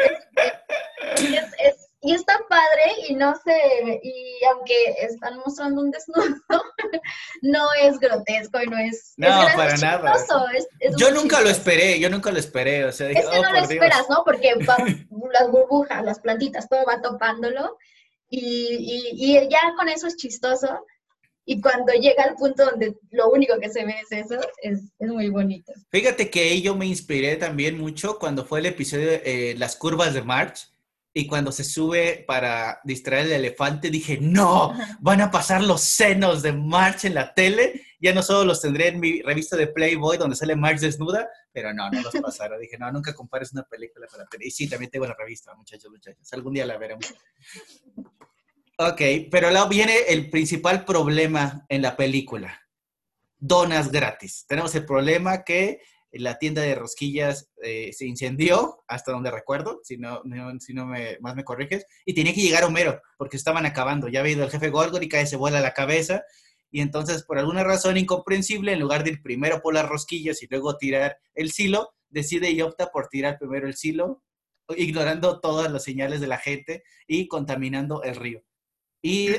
es, es y está padre y no sé, y aunque están mostrando un desnudo, no es grotesco y no es...
No, para nada. yo nunca lo esperé, yo nunca lo esperé, o sea,
dije, es que oh, no lo esperas, ¿no? Porque las burbujas, las plantitas, todo va topándolo. Y, y, y, ya con eso es chistoso, y cuando llega al punto donde lo único que se ve es eso, es, es muy bonito.
Fíjate que ahí yo me inspiré también mucho cuando fue el episodio de eh, Las curvas de March. Y cuando se sube para distraer el elefante dije, no, van a pasar los senos de March en la tele, ya no solo los tendré en mi revista de Playboy donde sale March desnuda, pero no, no los pasaron. dije, no, nunca compares una película con la. Y sí, también tengo la revista, muchachos, muchachos, algún día la veremos. Ok, pero luego viene el principal problema en la película. Donas gratis. Tenemos el problema que la tienda de rosquillas eh, se incendió, hasta donde recuerdo, si no, si no me, más me corriges, y tenía que llegar Homero, porque estaban acabando. Ya había ido el jefe Gorgon y cae se vuela la cabeza, y entonces, por alguna razón incomprensible, en lugar de ir primero por las rosquillas y luego tirar el silo, decide y opta por tirar primero el silo, ignorando todas las señales de la gente y contaminando el río. Y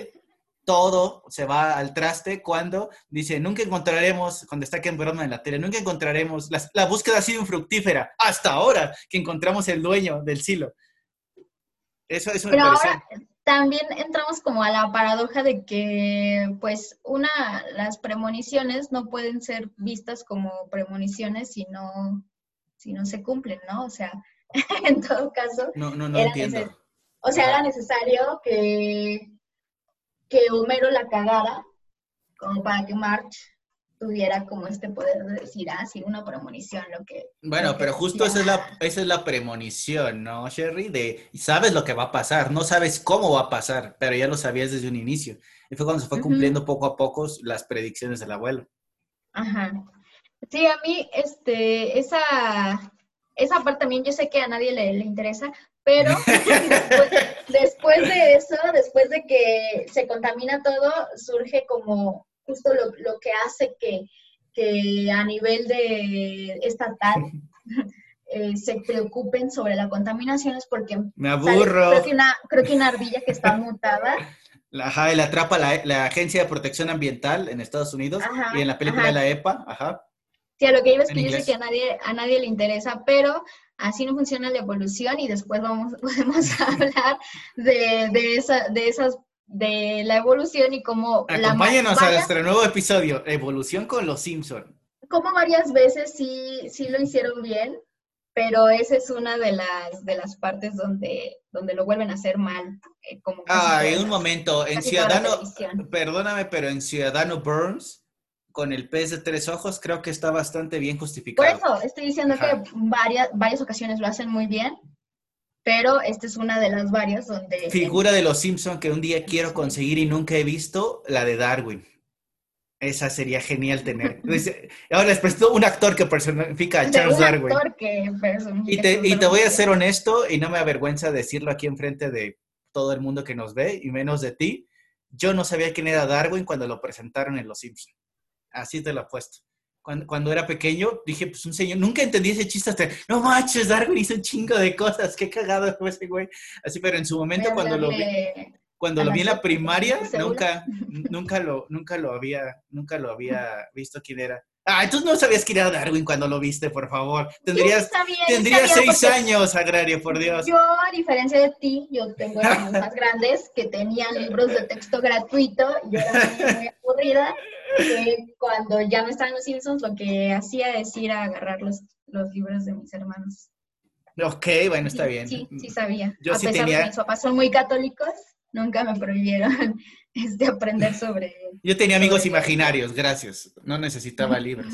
todo se va al traste cuando dice, nunca encontraremos, cuando está Ken Brown en la tele, nunca encontraremos, la, búsqueda ha sido infructífera hasta ahora que encontramos el dueño del silo. Eso, es
ahora también entramos como a la paradoja de que, pues, una, las premoniciones no pueden ser vistas como premoniciones si no, si no se cumplen, ¿no? O sea, en todo caso.
No, no, no entiendo.
O sea, era necesario que que Homero la cagara, como para que March tuviera como este poder de decir, ah, sí, una premonición, lo que...
Bueno, pero justo esa es, la, esa es la premonición, ¿no, Sherry? De, sabes lo que va a pasar, no sabes cómo va a pasar, pero ya lo sabías desde un inicio. Y fue cuando se fue cumpliendo poco a poco las predicciones del abuelo.
Ajá. Sí, a mí, este, esa, esa parte también yo sé que a nadie le, le interesa, pero después, de eso, después de que se contamina todo, surge como justo lo, que hace que, a nivel de estatal eh, se preocupen sobre la contaminación es porque
me aburro.
creo, que una, creo que una ardilla que está mutada.
Ajá, la atrapa la, Agencia de Protección Ambiental en Estados Unidos y en la película de la EPA, ajá.
Sí, a lo que iba es que yo sé que a nadie, a nadie le interesa, pero así no funciona la evolución y después vamos, podemos hablar de, de, esa, de esas de la evolución y cómo...
Acompáñenos a nuestro nuevo episodio, Evolución con los Simpson.
Como varias veces sí, sí lo hicieron bien, pero esa es una de las, de las partes donde, donde lo vuelven a hacer mal.
Eh, ah, en un momento, en Ciudadano, perdóname, pero en Ciudadano Burns, con el pez de tres ojos, creo que está bastante bien justificado.
Por eso, estoy diciendo que varias, varias ocasiones lo hacen muy bien, pero esta es una de las varias donde...
Figura de los Simpson que un día quiero conseguir y nunca he visto, la de Darwin. Esa sería genial tener. Ahora les presto un actor que personifica a Charles Darwin. y te, y te voy a ser honesto y no me avergüenza decirlo aquí enfrente de todo el mundo que nos ve y menos de ti. Yo no sabía quién era Darwin cuando lo presentaron en Los Simpsons. Así te lo apuesto. Cuando, cuando era pequeño, dije, pues un señor, nunca entendí ese chiste hasta, no manches, Darwin hizo un chingo de cosas, qué cagado fue ese güey. Así, pero en su momento cuando lo vi, cuando lo vi en la primaria, nunca, nunca lo, nunca lo había, nunca lo había visto quién era. Ah, entonces no sabías quién era Darwin cuando lo viste, por favor. Tendrías, tendrías seis años, Agrario, por Dios.
Yo, a diferencia de ti, yo tengo hermanos más grandes que tenían libros de texto gratuito. Yo era muy aburrida. Que cuando ya no estaban los Simpsons, lo que hacía es ir a agarrar los, los libros de mis hermanos.
Ok, bueno, está bien.
Sí, sí sabía. Yo a pesar de que mis papás son muy católicos, nunca me prohibieron este, aprender sobre...
Yo tenía amigos imaginarios, gracias. No necesitaba libros.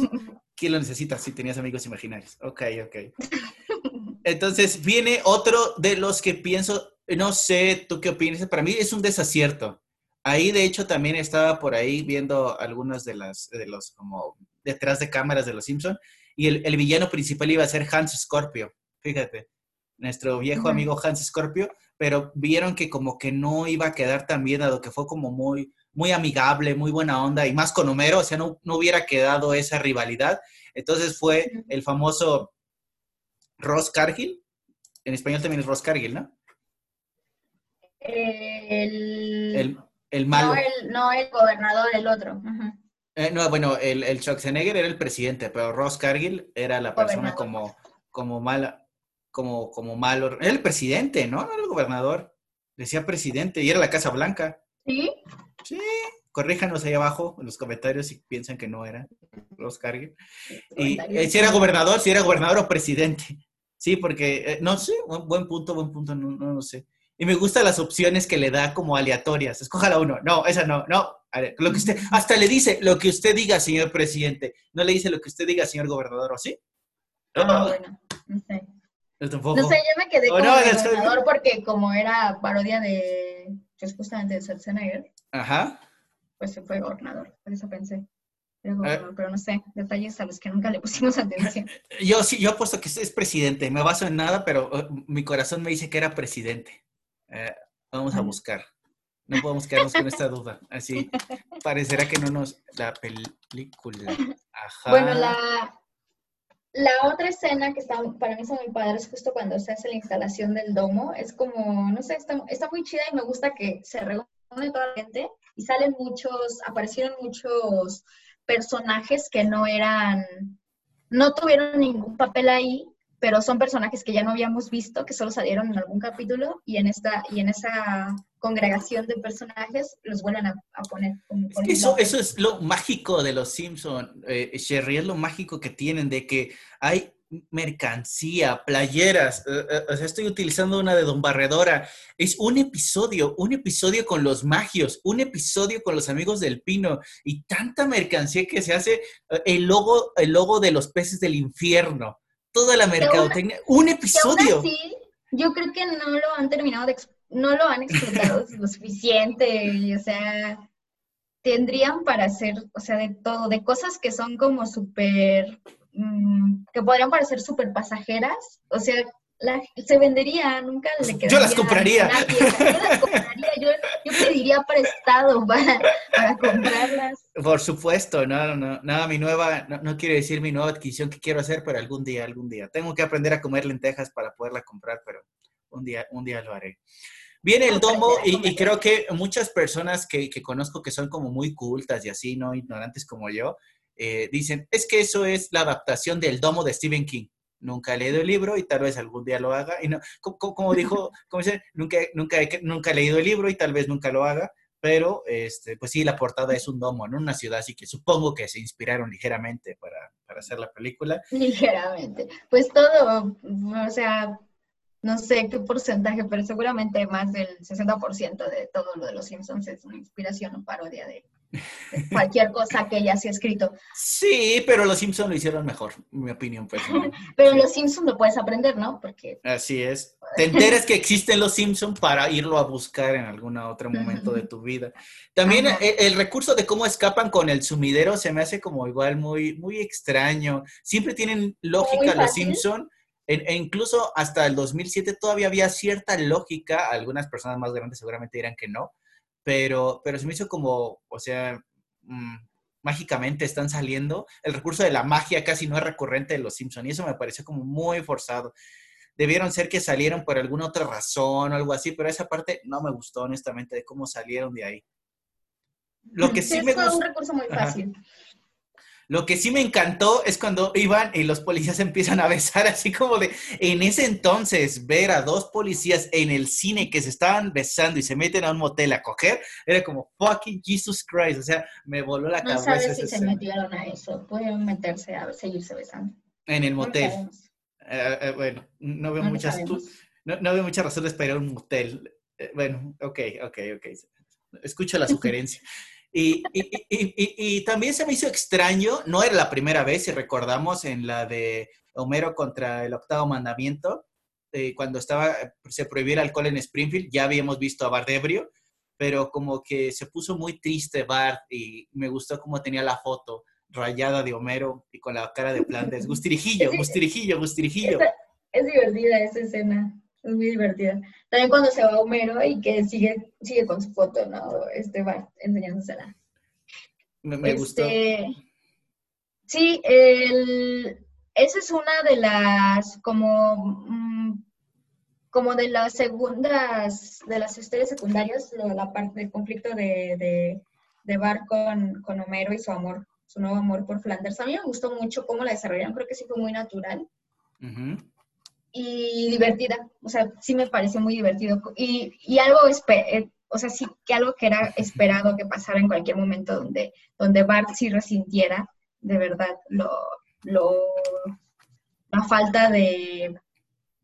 ¿Quién lo necesita si tenías amigos imaginarios? Ok, ok. Entonces viene otro de los que pienso, no sé, ¿tú qué opinas? Para mí es un desacierto. Ahí, de hecho, también estaba por ahí viendo algunas de las, de los, como, detrás de cámaras de los Simpson y el, villano principal iba a ser Hans Scorpio, fíjate, nuestro viejo amigo Hans Scorpio, pero vieron que como que no iba a quedar tan bien, dado que fue como muy, muy amigable, muy buena onda, y más con Homero, o sea, no, no hubiera quedado esa rivalidad. Entonces fue el famoso Ross Cargill, en español también es Ross Cargill, ¿no?
El,
el, malo.
No el, gobernador, el otro.
Eh, no, bueno, el, el Schwarzenegger era el presidente, pero Ross Cargill era la persona como, como mala como, como malo. Era el presidente, ¿no? No era el gobernador. Decía presidente y era la Casa Blanca.
¿Sí?
Sí. corríjanos ahí abajo en los comentarios si piensan que no era, los carguen. Y eh, si era gobernador, si era gobernador o presidente. Sí, porque, eh, no sé, buen, punto, buen punto, no, no, sé. Y me gustan las opciones que le da como aleatorias. Escójala uno. No, esa no, no. Lo que usted, hasta le dice lo que usted diga, señor presidente. No le dice lo que usted diga, señor gobernador, ¿o sí?
Ah, bueno, no sé. No sé, yo me quedé con gobernador porque como era parodia de, pues justamente de Schwarzenegger.
Ajá.
Pues se fue gobernador, por eso pensé. Eh. pero no sé, detalles a los que nunca le pusimos atención.
Yo sí, yo apuesto que es presidente, me baso en nada, pero uh, mi corazón me dice que era presidente. Eh, vamos a buscar. No podemos quedarnos con esta duda. Así parecerá que no nos. La película. Ajá.
Bueno, la, la otra escena que está, para mí está muy padre es justo cuando se hace la instalación del domo. Es como, no sé, está, está muy chida y me gusta que se reúne toda la gente y salen muchos, aparecieron muchos personajes que no eran, no tuvieron ningún papel ahí, pero son personajes que ya no habíamos visto, que solo salieron en algún capítulo y en esta y en esa congregación de personajes los vuelven a, poner.
eso, eso es lo mágico de los Simpsons, eh, Sherry, es lo mágico que tienen de que hay mercancía, playeras, eh, eh, o sea, estoy utilizando una de Don Barredora, es un episodio, un episodio con los magios, un episodio con los amigos del pino y tanta mercancía que se hace, eh, el logo, el logo de los peces del infierno, toda la mercadotecnia, un episodio.
Sí, yo creo que no lo han terminado de, no lo han explotado lo suficiente, o sea, tendrían para hacer, o sea, de todo, de cosas que son como súper Mm, que podrían parecer súper pasajeras, o sea, se vendería, nunca le quedaría.
Yo las compraría.
yo las compraría, yo, pediría prestado para, para, comprarlas.
Por supuesto, no, no, no, mi nueva, no, no quiero decir mi nueva adquisición que quiero hacer, pero algún día, algún día. Tengo que aprender a comer lentejas para poderla comprar, pero un día, un día lo haré. Viene el domo y, y, creo que muchas personas que, que, conozco que son como muy cultas y así, no ignorantes como yo, eh, dicen, es que eso es la adaptación del domo de Stephen King. Nunca he leído el libro y tal vez algún día lo haga. Y no, como, dijo, como dice, nunca, nunca, nunca he leído el libro y tal vez nunca lo haga, pero este, pues sí, la portada es un domo, en Una ciudad, así que supongo que se inspiraron ligeramente para, para hacer la película.
Ligeramente. Pues todo, o sea, no sé qué porcentaje, pero seguramente más del 60% de todo lo de los Simpsons es una inspiración o parodia de, cualquier cosa que ella se ha escrito.
Sí, pero los Simpsons lo hicieron mejor, mi opinión. Pues,
pero los Simpsons lo puedes aprender, ¿no? Porque...
Así es. Te enteras que existen los Simpsons para irlo a buscar en algún otro momento de tu vida. También el, recurso de cómo escapan con el sumidero se me hace como igual muy, muy extraño. Siempre tienen lógica los Simpsons. E, incluso hasta el 2007 todavía había cierta lógica, algunas personas más grandes seguramente dirán que no, pero, pero se me hizo como, o sea, mm, mágicamente están saliendo. El recurso de la magia casi no es recurrente de los Simpsons y eso me pareció como muy forzado. Debieron ser que salieron por alguna otra razón o algo así, pero esa parte no me gustó honestamente de cómo salieron de ahí.
Lo que sí, me gustó. un recurso muy fácil.
Lo que sí me encantó es cuando iban y los policías empiezan a besar, así como de, en ese entonces, ver a dos policías en el cine que se estaban besando y se meten a un motel a coger, era como, fucking Jesus Christ, o sea, me voló la cabeza.
No sabes si se metieron a eso, pueden meterse a seguirse besando.
En el motel. Eh, eh, bueno, no veo muchas, no, no, veo muchas razones para ir a un motel. Eh, bueno, ok, ok, ok. Escucho la sugerencia. Y, y, y, y, también se me hizo extraño, no era la primera vez, si recordamos en la de Homero contra el octavo mandamiento, eh, cuando estaba, se prohibió el alcohol en Springfield, ya habíamos visto a Bart ebrio, pero como que se puso muy triste Bart y me gustó cómo tenía la foto rayada de Homero y con la cara de Flanders. Gustirijillo, gustirijillo, gustirijillo.
Es divertida esa escena. Es muy divertida. También cuando se va Homero y que sigue, sigue con su foto, ¿no? Este va enseñándosela.
Me, me gustó. Este,
sí, el, esa es una de las como mm, como de las segundas, de las historias secundarias, la parte del conflicto de, de, de Bar con, con, Homero y su amor, su nuevo amor por Flanders. A mí me gustó mucho cómo la desarrollaron, creo que sí fue muy natural y divertida. O sea, sí me pareció muy divertido. Y, y algo, eh, o sea, sí que algo que era esperado que pasara en cualquier momento donde, donde Bart sí resintiera de verdad lo, lo, la falta de,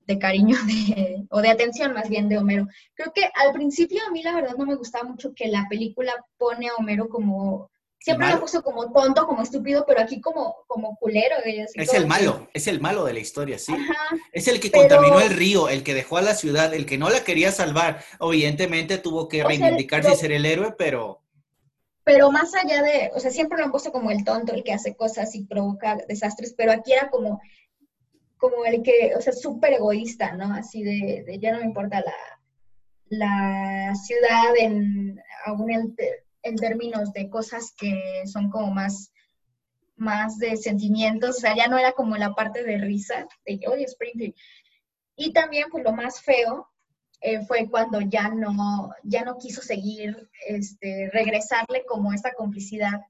de cariño de, o de atención más bien de Homero. Creo que al principio a mí la verdad no me gustaba mucho que la película pone a Homero como Siempre lo puso como tonto, como estúpido, pero aquí como, como culero.
es el malo, es el malo de la historia, sí. es el que contaminó el río, el que dejó a la ciudad, el que no la quería salvar. Evidentemente tuvo que reivindicarse y ser el héroe, pero...
Pero más allá de, o sea, siempre lo han puesto como el tonto, el que hace cosas y provoca desastres, pero aquí era como, como el que, o sea, súper egoísta, ¿no? Así de, de, ya no me importa la, la ciudad en aún el en términos de cosas que son como más, más de sentimientos, o sea, ya no era como la parte de risa, de oye, Springfield. Y también, pues lo más feo eh, fue cuando ya no, ya no quiso seguir, este, regresarle como esta complicidad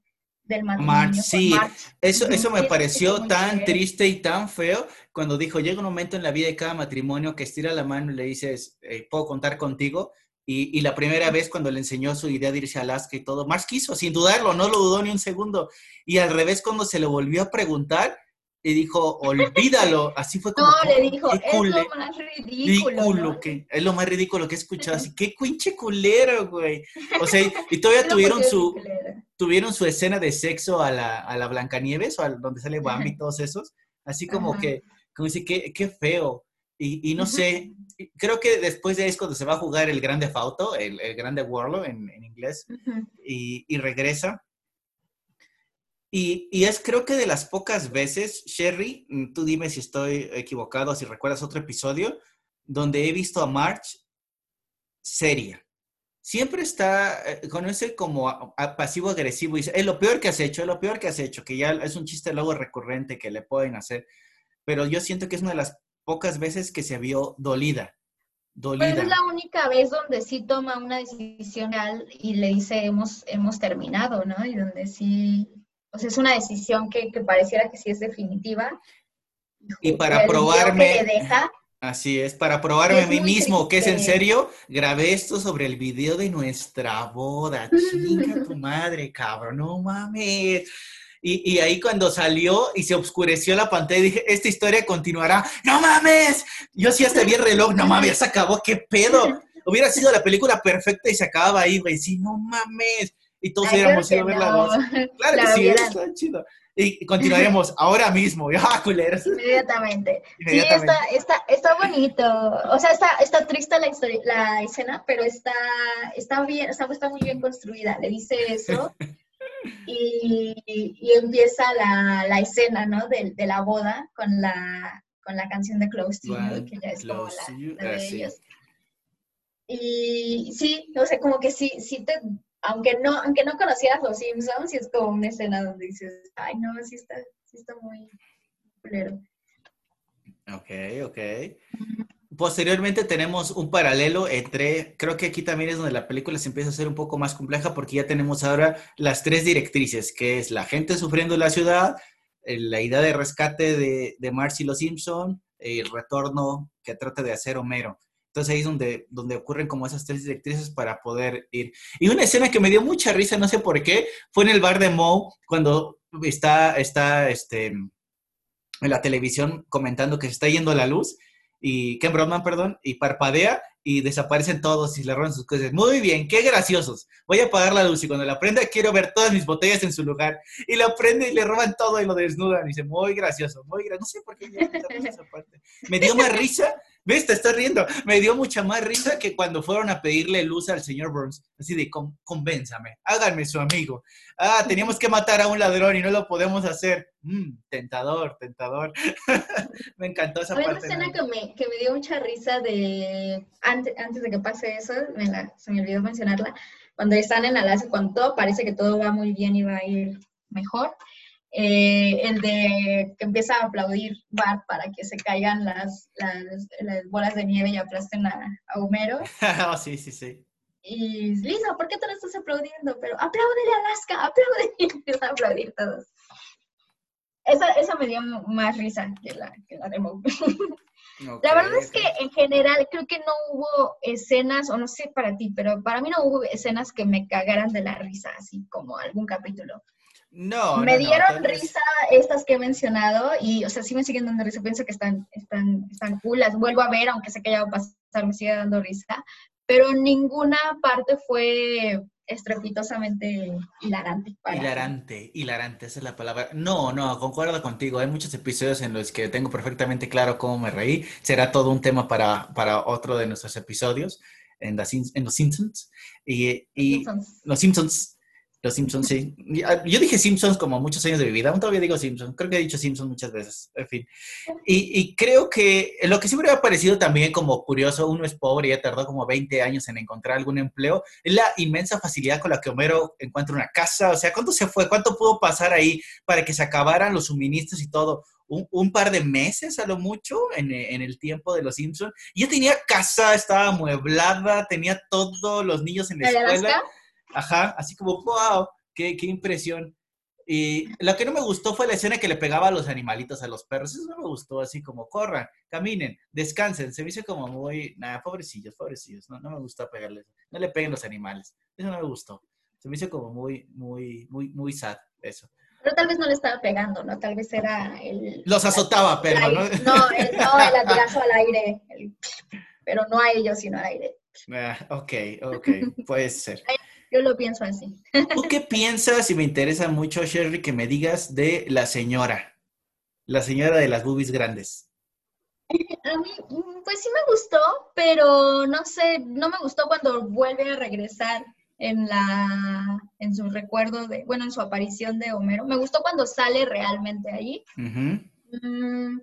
del matrimonio.
sí, eso, eso me pareció tan triste y tan feo cuando dijo, llega un momento en la vida de cada matrimonio que estira la mano y le dices, eh, ¿puedo contar contigo? Y, la primera vez cuando le enseñó su idea de irse a Alaska y todo, Marx quiso, sin dudarlo, no lo dudó ni un segundo. Y al revés, cuando se lo volvió a preguntar, le dijo, olvídalo. Así fue como.
No, le dijo, es lo más ridículo.
que, es lo más ridículo que he escuchado. Así, qué cuinche culero, güey. O sea, y todavía tuvieron su, tuvieron su escena de sexo a la, a la Blancanieves, o a donde sale Bambi y todos esos. Así como que, como dice, qué, qué feo. Y, no sé, creo que después de ahí es cuando se va a jugar el Grande Fauto, el, el Grande Warlock en, en inglés, y, y, regresa. Y, y, es creo que de las pocas veces, Sherry, mm, tú dime si estoy equivocado, si recuerdas otro episodio, donde he visto a March seria. Siempre está eh, con ese como pasivo-agresivo y dice, es lo peor que has hecho, es lo peor que has hecho, que ya es un chiste luego recurrente que le pueden hacer. Pero yo siento que es una de las pocas veces que se vio dolida. dolida.
Pero es la única vez donde sí toma una decisión real y le dice hemos, hemos terminado, ¿no? Y donde sí, o sea, es una decisión que, que pareciera que sí es definitiva.
Y para probarme... Así es, para probarme a mí mismo que es en serio, grabé esto sobre el video de nuestra boda. Chinga tu madre, cabrón, no mames. Y, ahí cuando salió y se oscureció la pantalla, dije, esta historia continuará. ¡No mames! Yo sí hasta vi el reloj, no mames, se acabó, ¿qué pedo? Hubiera sido la película perfecta y se acababa ahí, güey. Sí, no mames. Y todos hubiéramos ido a ver la voz. Claro que sí, está chido. Y continuaremos ahora mismo. ¡Ah, culeros!
Inmediatamente. Inmediatamente. Sí, está, está, está bonito. O sea, está, está triste la, historia, la escena, pero está, está bien, está, está muy bien construida. Le dice eso. Y, empieza la, la, escena, ¿no? De, de, la boda con la, con la canción de Close to You, que ya es como la, de ellos. Y sí, o sea, como que sí, sí te, aunque no, aunque no conocieras los Simpsons, sí es como una escena donde dices, ay no, sí está, sí está muy culero.
Ok, ok. Posteriormente tenemos un paralelo entre, creo que aquí también es donde la película se empieza a hacer un poco más compleja porque ya tenemos ahora las tres directrices, que es la gente sufriendo en la ciudad, la idea de rescate de, de Marcy los Simpson, el retorno que trata de hacer Homero. Entonces ahí es donde, donde ocurren como esas tres directrices para poder ir. Y una escena que me dio mucha risa, no sé por qué, fue en el bar de Moe, cuando está, está este, en la televisión comentando que se está yendo la luz y Ken Broman, perdón, y parpadea y desaparecen todos y le roban sus cosas. Muy bien, qué graciosos. Voy a apagar la luz y cuando la prenda quiero ver todas mis botellas en su lugar. Y la prende y le roban todo y lo desnudan. Y dice, muy gracioso, muy gracioso. No sé por qué. Me dio más risa ¿Ves? Te estás riendo. Me dio mucha más risa que cuando fueron a pedirle luz al señor Burns. Así de, convénzame, háganme su amigo. Ah, teníamos que matar a un ladrón y no lo podemos hacer. Mm, tentador, tentador. me encantó esa parte.
Hay una escena que me, que me, dio mucha risa de, antes, antes de que pase eso, se me olvidó mencionarla, cuando están en Alaska, cuando todo parece que todo va muy bien y va a ir mejor eh, el de que empieza a aplaudir Bart para que se caigan las, las, bolas de nieve y aplasten a, Homero.
oh, sí, sí, sí.
Y Lisa, ¿por qué te lo estás aplaudiendo? Pero apláudele Alaska, aplaude. Y empiezan a aplaudir todos. esa, esa me dio más risa que la, que la de Moe. la verdad es que en general creo que no hubo escenas, o no sé para ti, pero para mí no hubo escenas que me cagaran de la risa, así como algún capítulo.
No.
Me
no,
dieron
no,
risa estas que he mencionado y, o sea, sí me siguen dando risa. Pienso que están, están, están cool. Las vuelvo a ver, aunque sé que ya va a pasar, me sigue dando risa. Pero ninguna parte fue estrepitosamente hilarante. Para
Hilarante, hilarante, esa es la palabra. No, no, concuerdo contigo. Hay muchos episodios en los que tengo perfectamente claro cómo me reí. Será todo un tema para, para otro de nuestros episodios en, Los Simpsons. Y, y
Simpsons.
Los Simpsons. Los Simpsons, sí. Yo dije Simpsons como muchos años de mi vida. Aún todavía digo Simpsons. Creo que he dicho Simpsons muchas veces. En fin. Y, y creo que lo que siempre me ha parecido también como curioso, uno es pobre y ya tardó como 20 años en encontrar algún empleo, es la inmensa facilidad con la que Homero encuentra una casa. O sea, ¿cuánto se fue? ¿Cuánto pudo pasar ahí para que se acabaran los suministros y todo? Un, un par de meses a lo mucho en, en el tiempo de los Simpsons. Y ya tenía casa, estaba amueblada, tenía todos los niños en la
¿El de
escuela.
Alaska?
Ajá, así como, wow, qué, qué impresión. Y lo que no me gustó fue la escena que le pegaba a los animalitos, a los perros. Eso no me gustó, así como, corran, caminen, descansen. Se me hizo como muy, nada, pobrecillos, pobrecillos. No, no me gustó pegarles. No le peguen los animales. Eso no me gustó. Se me hizo como muy, muy, muy, muy sad eso.
Pero tal vez no le estaba pegando, ¿no? Tal vez era el...
Los azotaba, pero, ¿no?
No, el, no, el latigazo al aire. el- pero no a ellos, sino al aire.
Ah, ok, ok, puede ser.
Yo lo pienso así.
¿Tú qué piensas? Y me interesa mucho, Sherry, que me digas de la señora. La señora de las boobies grandes.
A mí, pues sí me gustó, pero no sé, no me gustó cuando vuelve a regresar en la, en su recuerdo de, bueno, en su aparición de Homero. Me gustó cuando sale realmente ahí.
Ujú.
Mm,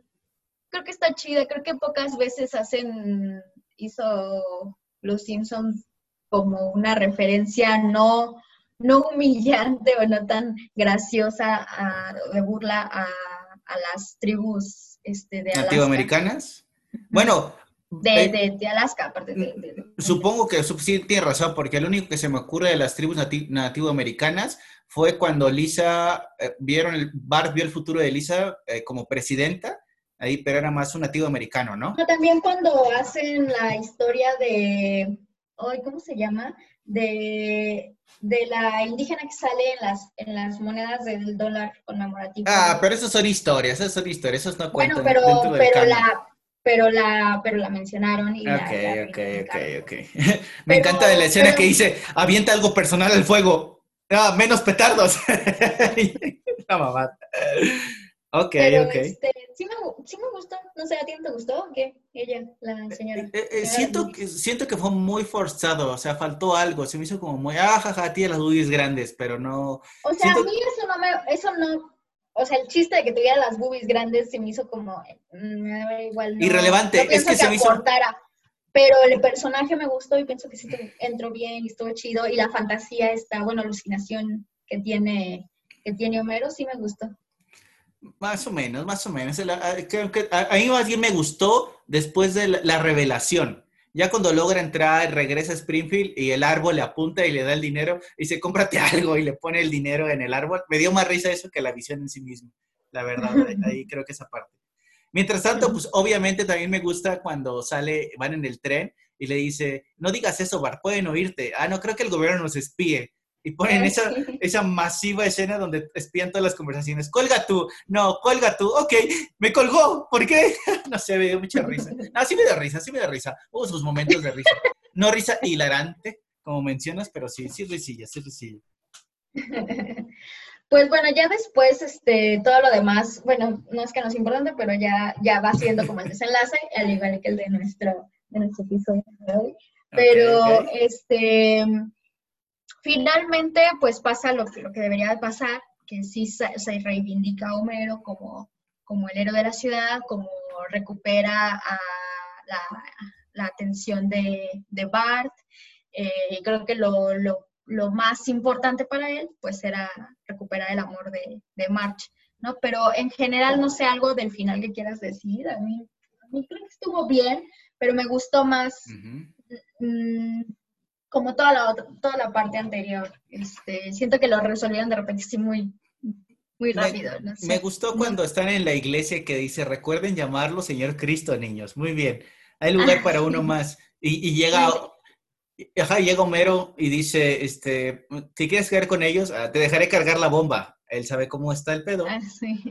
creo que está chida, creo que pocas veces hacen, hizo Los Simpsons como una referencia no, no humillante o no tan graciosa a- de burla a, a las tribus este, de Alaska.
Nativoamericanas. Bueno,
De,
eh,
de, de Alaska, aparte de...
supongo que sí tiene razón, porque lo único que se me ocurre de las tribus nati- nativoamericanas fue cuando Lisa, eh, vieron, el, Bart vio el futuro de Lisa eh, como presidenta, ahí, pero era más un nativo americano, ¿no?
No, también cuando hacen la historia de, ay, ¿cómo se llama? De, de la indígena que sale en las, en las monedas del dólar conmemorativo.
Ah, pero esas son historias, esas son historias, esos no
bueno,
cuentan
pero,
del
pero
canon.
la, pero la, pero la mencionaron y la-
Ok,
la
ok. Me
Pero-
encanta de la escena
pero-
que dice, avienta algo personal al fuego. Ah, menos petardos. La mamá. Ok,
Pero
ok.
este, sí, me, gu- sí me gustó, no sé, ¿a ti no te gustó? o ¿Qué? Ella, la señora.
Eh, eh,
señora
siento, que, siento que fue muy forzado, o sea, faltó algo, se me hizo como muy, ah, jaja, tiene las boobies grandes, pero no,
O sea,
siento-
a mí eso no me, eso no, o sea, el chiste de que tuviera las boobies grandes se me hizo como, mm, me da igual. No,
Irrelevante,
no
es que se me hizo-
aportara. Pero el personaje me gustó y pienso que sí entró bien y estuvo chido y la fantasía, esta, bueno, alucinación que tiene, que tiene Homero, sí me gustó.
Más o menos, más o menos. El- a- creo que a, mí más bien me gustó después de la, la revelación. Ya cuando logra entrar, regresa a Springfield y el árbol le apunta y le da el dinero y dice, cómprate algo y le pone el dinero en el árbol. Me dio más risa eso que la visión en sí mismo, la verdad. Ahí, creo que esa parte. Mientras tanto, pues obviamente también me gusta cuando sale, van en el tren y le dice, no digas eso, Bart, pueden oírte. Ah, no, creo que el gobierno nos espíe. Y ponen
Ah,
esa, esa masiva escena donde espían todas las conversaciones. Colga tú, no, colga tú, ok, me colgó, ¿por qué? no sé, me dio mucha risa. Ah, sí me dio risa, sí me dio risa. Hubo sus momentos de risa. No risa hilarante, como mencionas, pero sí, sí risilla, sí risilla.
Pues bueno, ya después, este, todo lo demás, bueno, no es que no es importante, pero ya, ya va siendo como el desenlace, al igual que el de nuestro, de nuestro episodio de hoy. Pero, este, finalmente, pues pasa lo que, lo que debería de pasar, que sí se, se reivindica a Homero como, como el héroe de la ciudad, como recupera a la, la atención de, de Bart. Eh, creo que lo, lo, lo más importante para él, pues era recuperar el amor de, de March, ¿no? Pero en general, no sé, algo del final que quieras decir. A mí, a mí creo que estuvo bien, pero me gustó más mm, como toda la otra- toda la parte anterior. Este, siento que lo resolvieron de repente así muy, muy rápido.
Me, gustó cuando están en la iglesia que dice, recuerden llamarlo Señor Cristo, niños. Muy bien. Hay lugar para uno más. Y, llega, ajá, llega Homero y dice, este, si quieres quedar con ellos, ah, te dejaré cargar la bomba. Él sabe cómo está el pedo.
Ah, sí.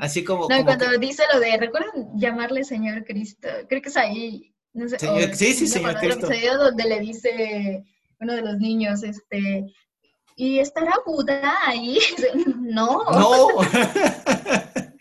Así como...
No, cuando dice lo de, recuerden llamarle Señor Cristo. Creo que es ahí. No sé,
sí, sí, Señor Cristo.
donde le dice uno de los niños, este, ¿y estará Buda ahí? no.
No.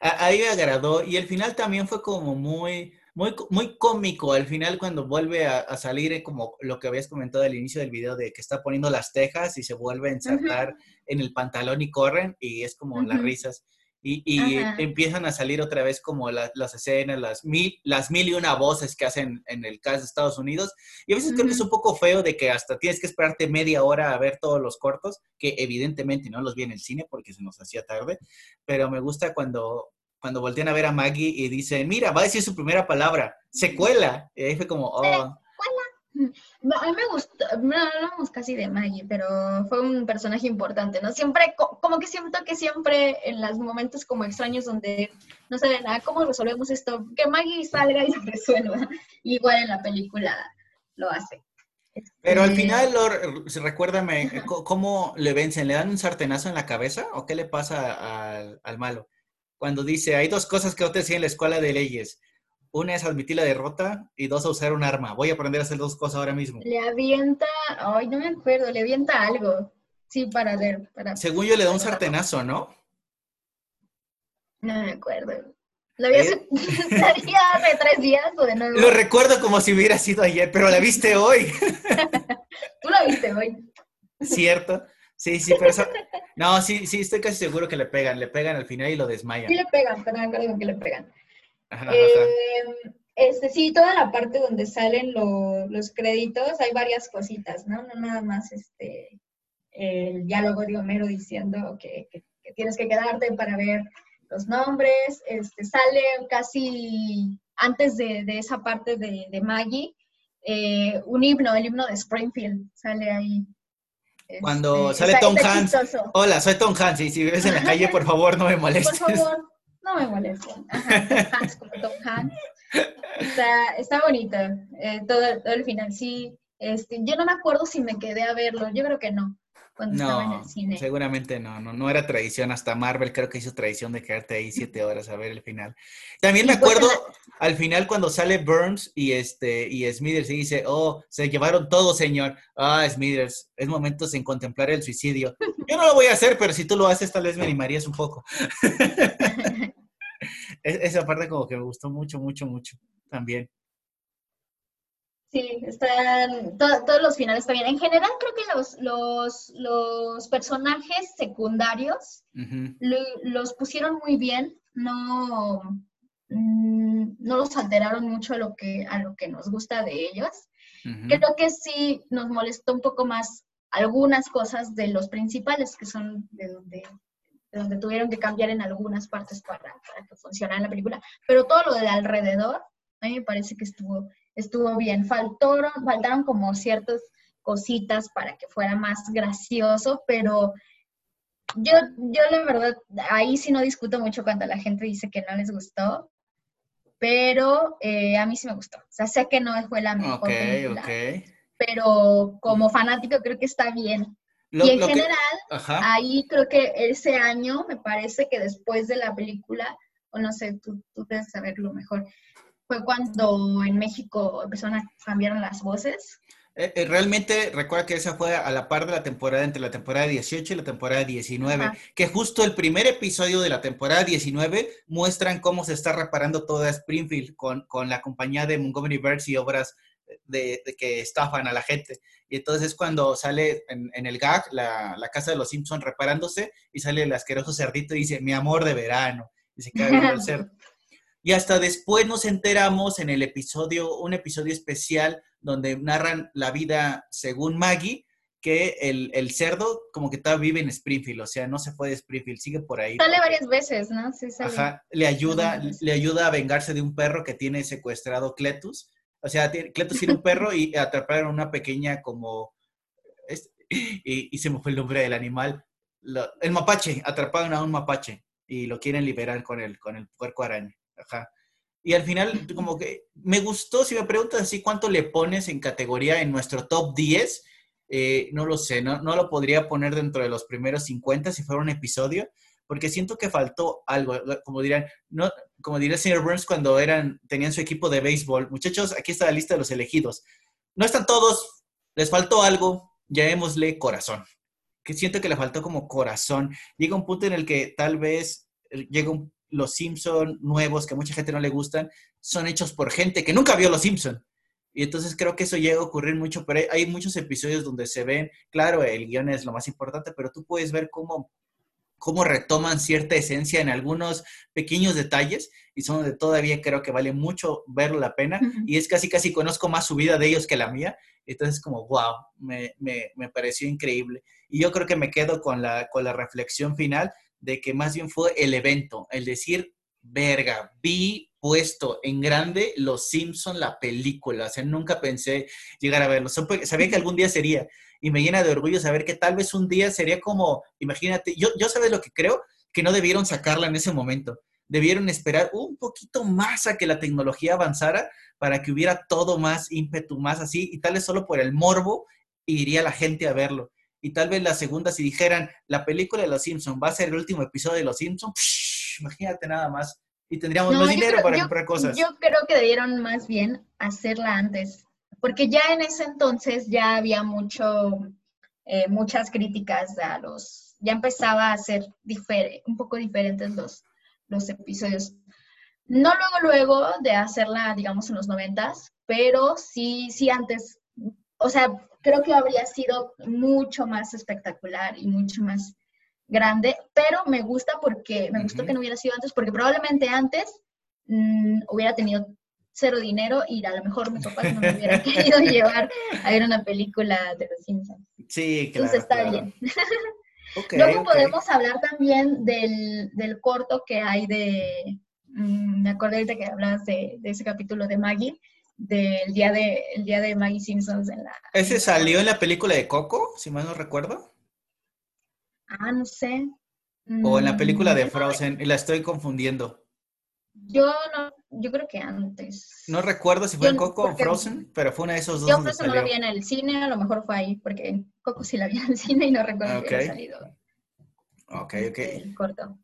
ahí me agradó y el final también fue como muy, muy, muy cómico. Al final cuando vuelve a, salir eh, como lo que habías comentado al inicio del video de que está poniendo las tejas y se vuelve a ensartar en el pantalón y corren y es como las risas. Y, empiezan a salir otra vez como las escenas, las mil, las mil y una voces que hacen en el caso de Estados Unidos. Y a veces creo que es un poco feo de que hasta tienes que esperarte media hora a ver todos los cortos, que evidentemente no los vi en el cine porque se nos hacía tarde, pero me gusta cuando, cuando voltean a ver a Maggie y dicen, mira, va a decir su primera palabra, secuela. Y ahí fue como, oh.
A mí me gustó, no hablamos casi de Maggie, pero fue un personaje importante, ¿no? Siempre, como que siento que siempre en los momentos como extraños donde no saben nada, ¿cómo resolvemos esto? Que Maggie salga y se resuelva. Igual en la película lo hace.
Pero al este, final, recuérdame, ¿cómo le vencen? ¿Le dan un sartenazo en la cabeza o qué le pasa al, al malo? Cuando dice, hay dos cosas que no te decía en la escuela de leyes una es admitir la derrota y dos a usar un arma. Voy a aprender a hacer dos cosas ahora mismo.
Le avienta, ay, no me acuerdo, le avienta algo. Sí, para ver. Para,
Según yo le da un sartenazo, ¿no?
No me acuerdo. ¿Lo había ¿Eh? hace tres días o de nuevo?
Lo recuerdo como si hubiera sido ayer, pero la viste hoy.
Tú la viste hoy.
Cierto. Sí, sí, pero eso... No, sí, sí, estoy casi seguro que le pegan. Le pegan al final y lo desmayan.
Sí le pegan, pero no me acuerdo que le pegan. Eh, este, sí, toda la parte donde salen los créditos, hay varias cositas, ¿no? No nada más este, el diálogo de Homero diciendo que, tienes que quedarte para ver los nombres, este, sale casi antes de, esa parte de, Maggie, eh, un himno, el himno de Springfield, sale ahí.
Cuando este, sale Tom Hanks. Hola, soy Tom Hanks y si vives en la calle, por favor, no me molestes.
Por favor, no me molesten. Ajá, como Tom Hanks. Está, está bonito. Eh, todo, el final. Sí, este, yo no me acuerdo si me quedé a verlo. Yo creo que no. Cuando estaba en el cine.
Seguramente no, no, no era tradición. Hasta Marvel creo que hizo tradición de quedarte ahí siete horas a ver el final. También me pues, acuerdo al final cuando sale Burns y este y Smithers y dice, oh, se llevaron todo, señor. Ah, Smithers, es momento en contemplar el suicidio. Yo no lo voy a hacer, pero si tú lo haces, tal vez me animarías un poco. esa parte como que me gustó mucho, mucho, mucho también.
Sí, están, todos los finales bien. En general creo que los, los, los personajes secundarios los pusieron muy bien, no, mm, no los alteraron mucho a lo que, a lo que nos gusta de ellos. Creo que sí nos molestó un poco más algunas cosas de los principales, que son de donde donde tuvieron que cambiar en algunas partes para, para que funcionara la película, pero todo lo de alrededor, a mí me parece que estuvo, estuvo bien. Faltaron, faltaron como ciertas cositas para que fuera más gracioso, pero yo, yo la verdad, ahí sí no discuto mucho cuando la gente dice que no les gustó, pero eh, a mí sí me gustó. O sea, sé que no fue la mejor película, pero como fanático creo que está bien y en general, ahí creo que ese año, me parece que después de la película, o no sé, tú, tú debes saberlo mejor, fue cuando en México empezaron a cambiar las voces.
Eh, eh, realmente recuerda que esa fue a la par de la temporada entre la temporada 18 y la temporada 19, que justo el primer episodio de la temporada 19 muestran cómo se está reparando toda Springfield con, con la compañía de Montgomery Burns y obras de, que estafan a la gente. Y entonces es cuando sale en, el gag la, casa de los Simpsons reparándose y sale el asqueroso cerdito y dice, mi amor de verano. Y se viendo el cerdo. Y hasta después nos enteramos en el episodio, un episodio especial donde narran la vida según Maggie, que el, cerdo como que todavía vive en Springfield, o sea, no se fue de Springfield, sigue por ahí.
Sale varias veces, ¿no? Sí, sale.
Ajá, le ayuda, le ayuda a vengarse de un perro que tiene secuestrado Cletus o sea, Cletus tiene un perro y atraparon una pequeña como... y, se me fue el nombre del animal. el mapache, atraparon a un mapache y lo quieren liberar con el, con el puerco araña. Ajá. Y al final, como que me gustó, si me preguntas así, ¿cuánto le pones en categoría en nuestro top 10? Eh, no lo sé, no, no lo podría poner dentro de los primeros 50 si fuera un episodio, porque siento que faltó algo, como dirían, no, como diría el señor Burns cuando eran, tenían su equipo de béisbol. Muchachos, aquí está la lista de los elegidos. No están todos, les faltó algo, llamémosle corazón. Que siento que le faltó como corazón. Llega un punto en el que tal vez eh, llega un, los Simpson nuevos que a mucha gente no le gustan, son hechos por gente que nunca vio los Simpson. Y entonces creo que eso llega a ocurrir mucho, pero hay, muchos episodios donde se ven, claro, el guion es lo más importante, pero tú puedes ver cómo, cómo retoman cierta esencia en algunos pequeños detalles y son donde todavía creo que vale mucho verlo la pena. Y es casi, casi conozco más su vida de ellos que la mía. Entonces como, wow, me, me, me pareció increíble. Y yo creo que me quedo con la, con la reflexión final de que más bien fue el evento, el decir, verga, vi puesto en grande Los Simpson la película, o sea, nunca pensé llegar a verlo, sabía que algún día sería, y me llena de orgullo saber que tal vez un día sería como, imagínate, yo, yo sabes lo que creo, que no debieron sacarla en ese momento, debieron esperar un poquito más a que la tecnología avanzara para que hubiera todo más ímpetu, más así, y tal vez solo por el morbo iría la gente a verlo y tal vez la segunda, si dijeran, la película de Los Simpsons va a ser el último episodio de Los Simpsons, imagínate nada más. Y tendríamos más dinero para comprar cosas.
Yo creo que debieron más bien hacerla antes, porque ya en ese entonces ya había mucho, eh, muchas críticas a los, ya empezaba a ser un poco diferentes los, los episodios. No luego, luego de hacerla, digamos, en los noventas, pero sí, sí antes, o sea, creo que habría sido mucho más espectacular y mucho más grande, pero me gusta porque, me gustó que no hubiera sido antes, porque probablemente antes mm, hubiera tenido cero dinero y a lo mejor mis papás no me hubieran querido llevar a ver una película de los Simpsons.
Sí, claro.
Entonces está bien. Luego podemos hablar también del, del, corto que hay de, mm, me acordé de que hablas de, de, ese capítulo de Maggie, del día de, el día de Maggie Simpsons en la...
¿Ese salió en la película de Coco, si mal no recuerdo?
Ah, no sé.
O en la película de mm, Frozen, y la estoy confundiendo.
Yo no, yo creo que antes.
No recuerdo si fue en Coco o Frozen, pero fue una de esos dos.
Yo Frozen no la vi en el cine, a lo mejor fue ahí, porque Coco sí la vi en el cine y no recuerdo que haya salido.
Ok, ok.
El corto.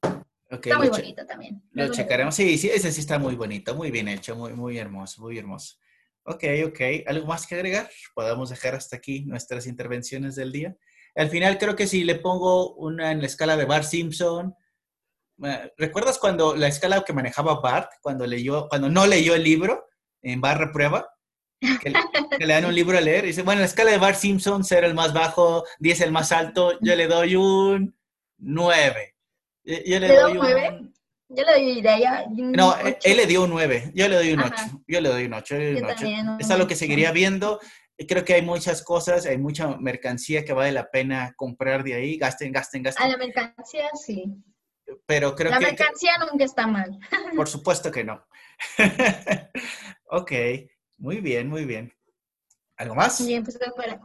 está muy bonito también.
Lo checaremos. Sí, sí, ese sí está muy bonito, muy bien hecho, muy, muy hermoso, muy hermoso. Ok, ok. ¿Algo más que agregar? Podemos dejar hasta aquí nuestras intervenciones del día. Al final creo que si le pongo una en la escala de Bart Simpson, ¿recuerdas cuando la escala que manejaba Bart, cuando leyó, cuando no leyó el libro en barra prueba? Que, le dan un libro a leer y dice, bueno, la escala de Bart Simpson, 0 el más bajo, 10 el más alto, yo le doy un 9.
Yo le, doy un 9? Yo le doy idea.
No, él le dio un 9, yo le doy un 8. Yo le doy un 8. Es algo que seguiría viendo. Creo que hay muchas cosas, hay mucha mercancía que vale la pena comprar de ahí. Gasten, gasten, gasten.
A la mercancía, sí.
Pero creo
la
que.
La mercancía nunca está mal.
Por supuesto que no. ok, muy bien, muy bien. ¿Algo más?
Bien, pues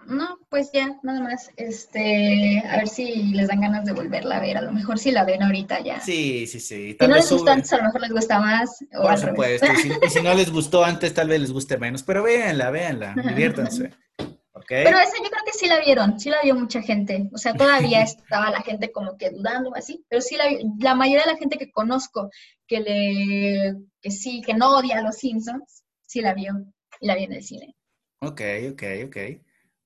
no, pues ya, nada más. Este, a ver si les dan ganas de volverla a ver. A lo mejor si la ven ahorita ya.
Sí, sí, sí.
si no les gusta antes, a lo mejor les gusta más.
Por supuesto. Y si, no les gustó antes, tal vez les guste menos. Pero véanla, véanla, diviértanse. Okay.
Pero esa yo creo que sí la vieron, sí la vio mucha gente. O sea, todavía estaba la gente como que dudando así, pero sí la La mayoría de la gente que conozco que le, que sí, que no odia a los Simpsons, sí la vio y la vio en el cine.
Ok, ok, ok.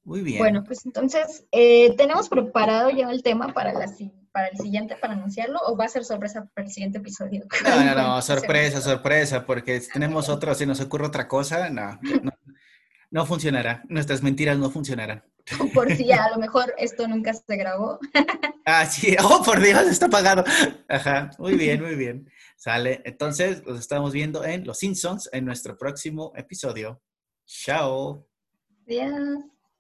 Muy bien.
Bueno, pues entonces, eh, ¿tenemos preparado ya el tema para, la, para el siguiente, para anunciarlo, o va a ser sorpresa para el siguiente episodio?
No, no, no, sorpresa, sorpresa, porque si tenemos otro, si nos ocurre otra cosa, no, no, funcionará. Nuestras mentiras no funcionarán.
Por si a lo mejor esto nunca se grabó.
Ah, sí, oh, por Dios, está apagado. Ajá, muy bien, muy bien. Sale. Entonces, los estamos viendo en Los Simpsons en nuestro próximo episodio. Ciao.
Adiós.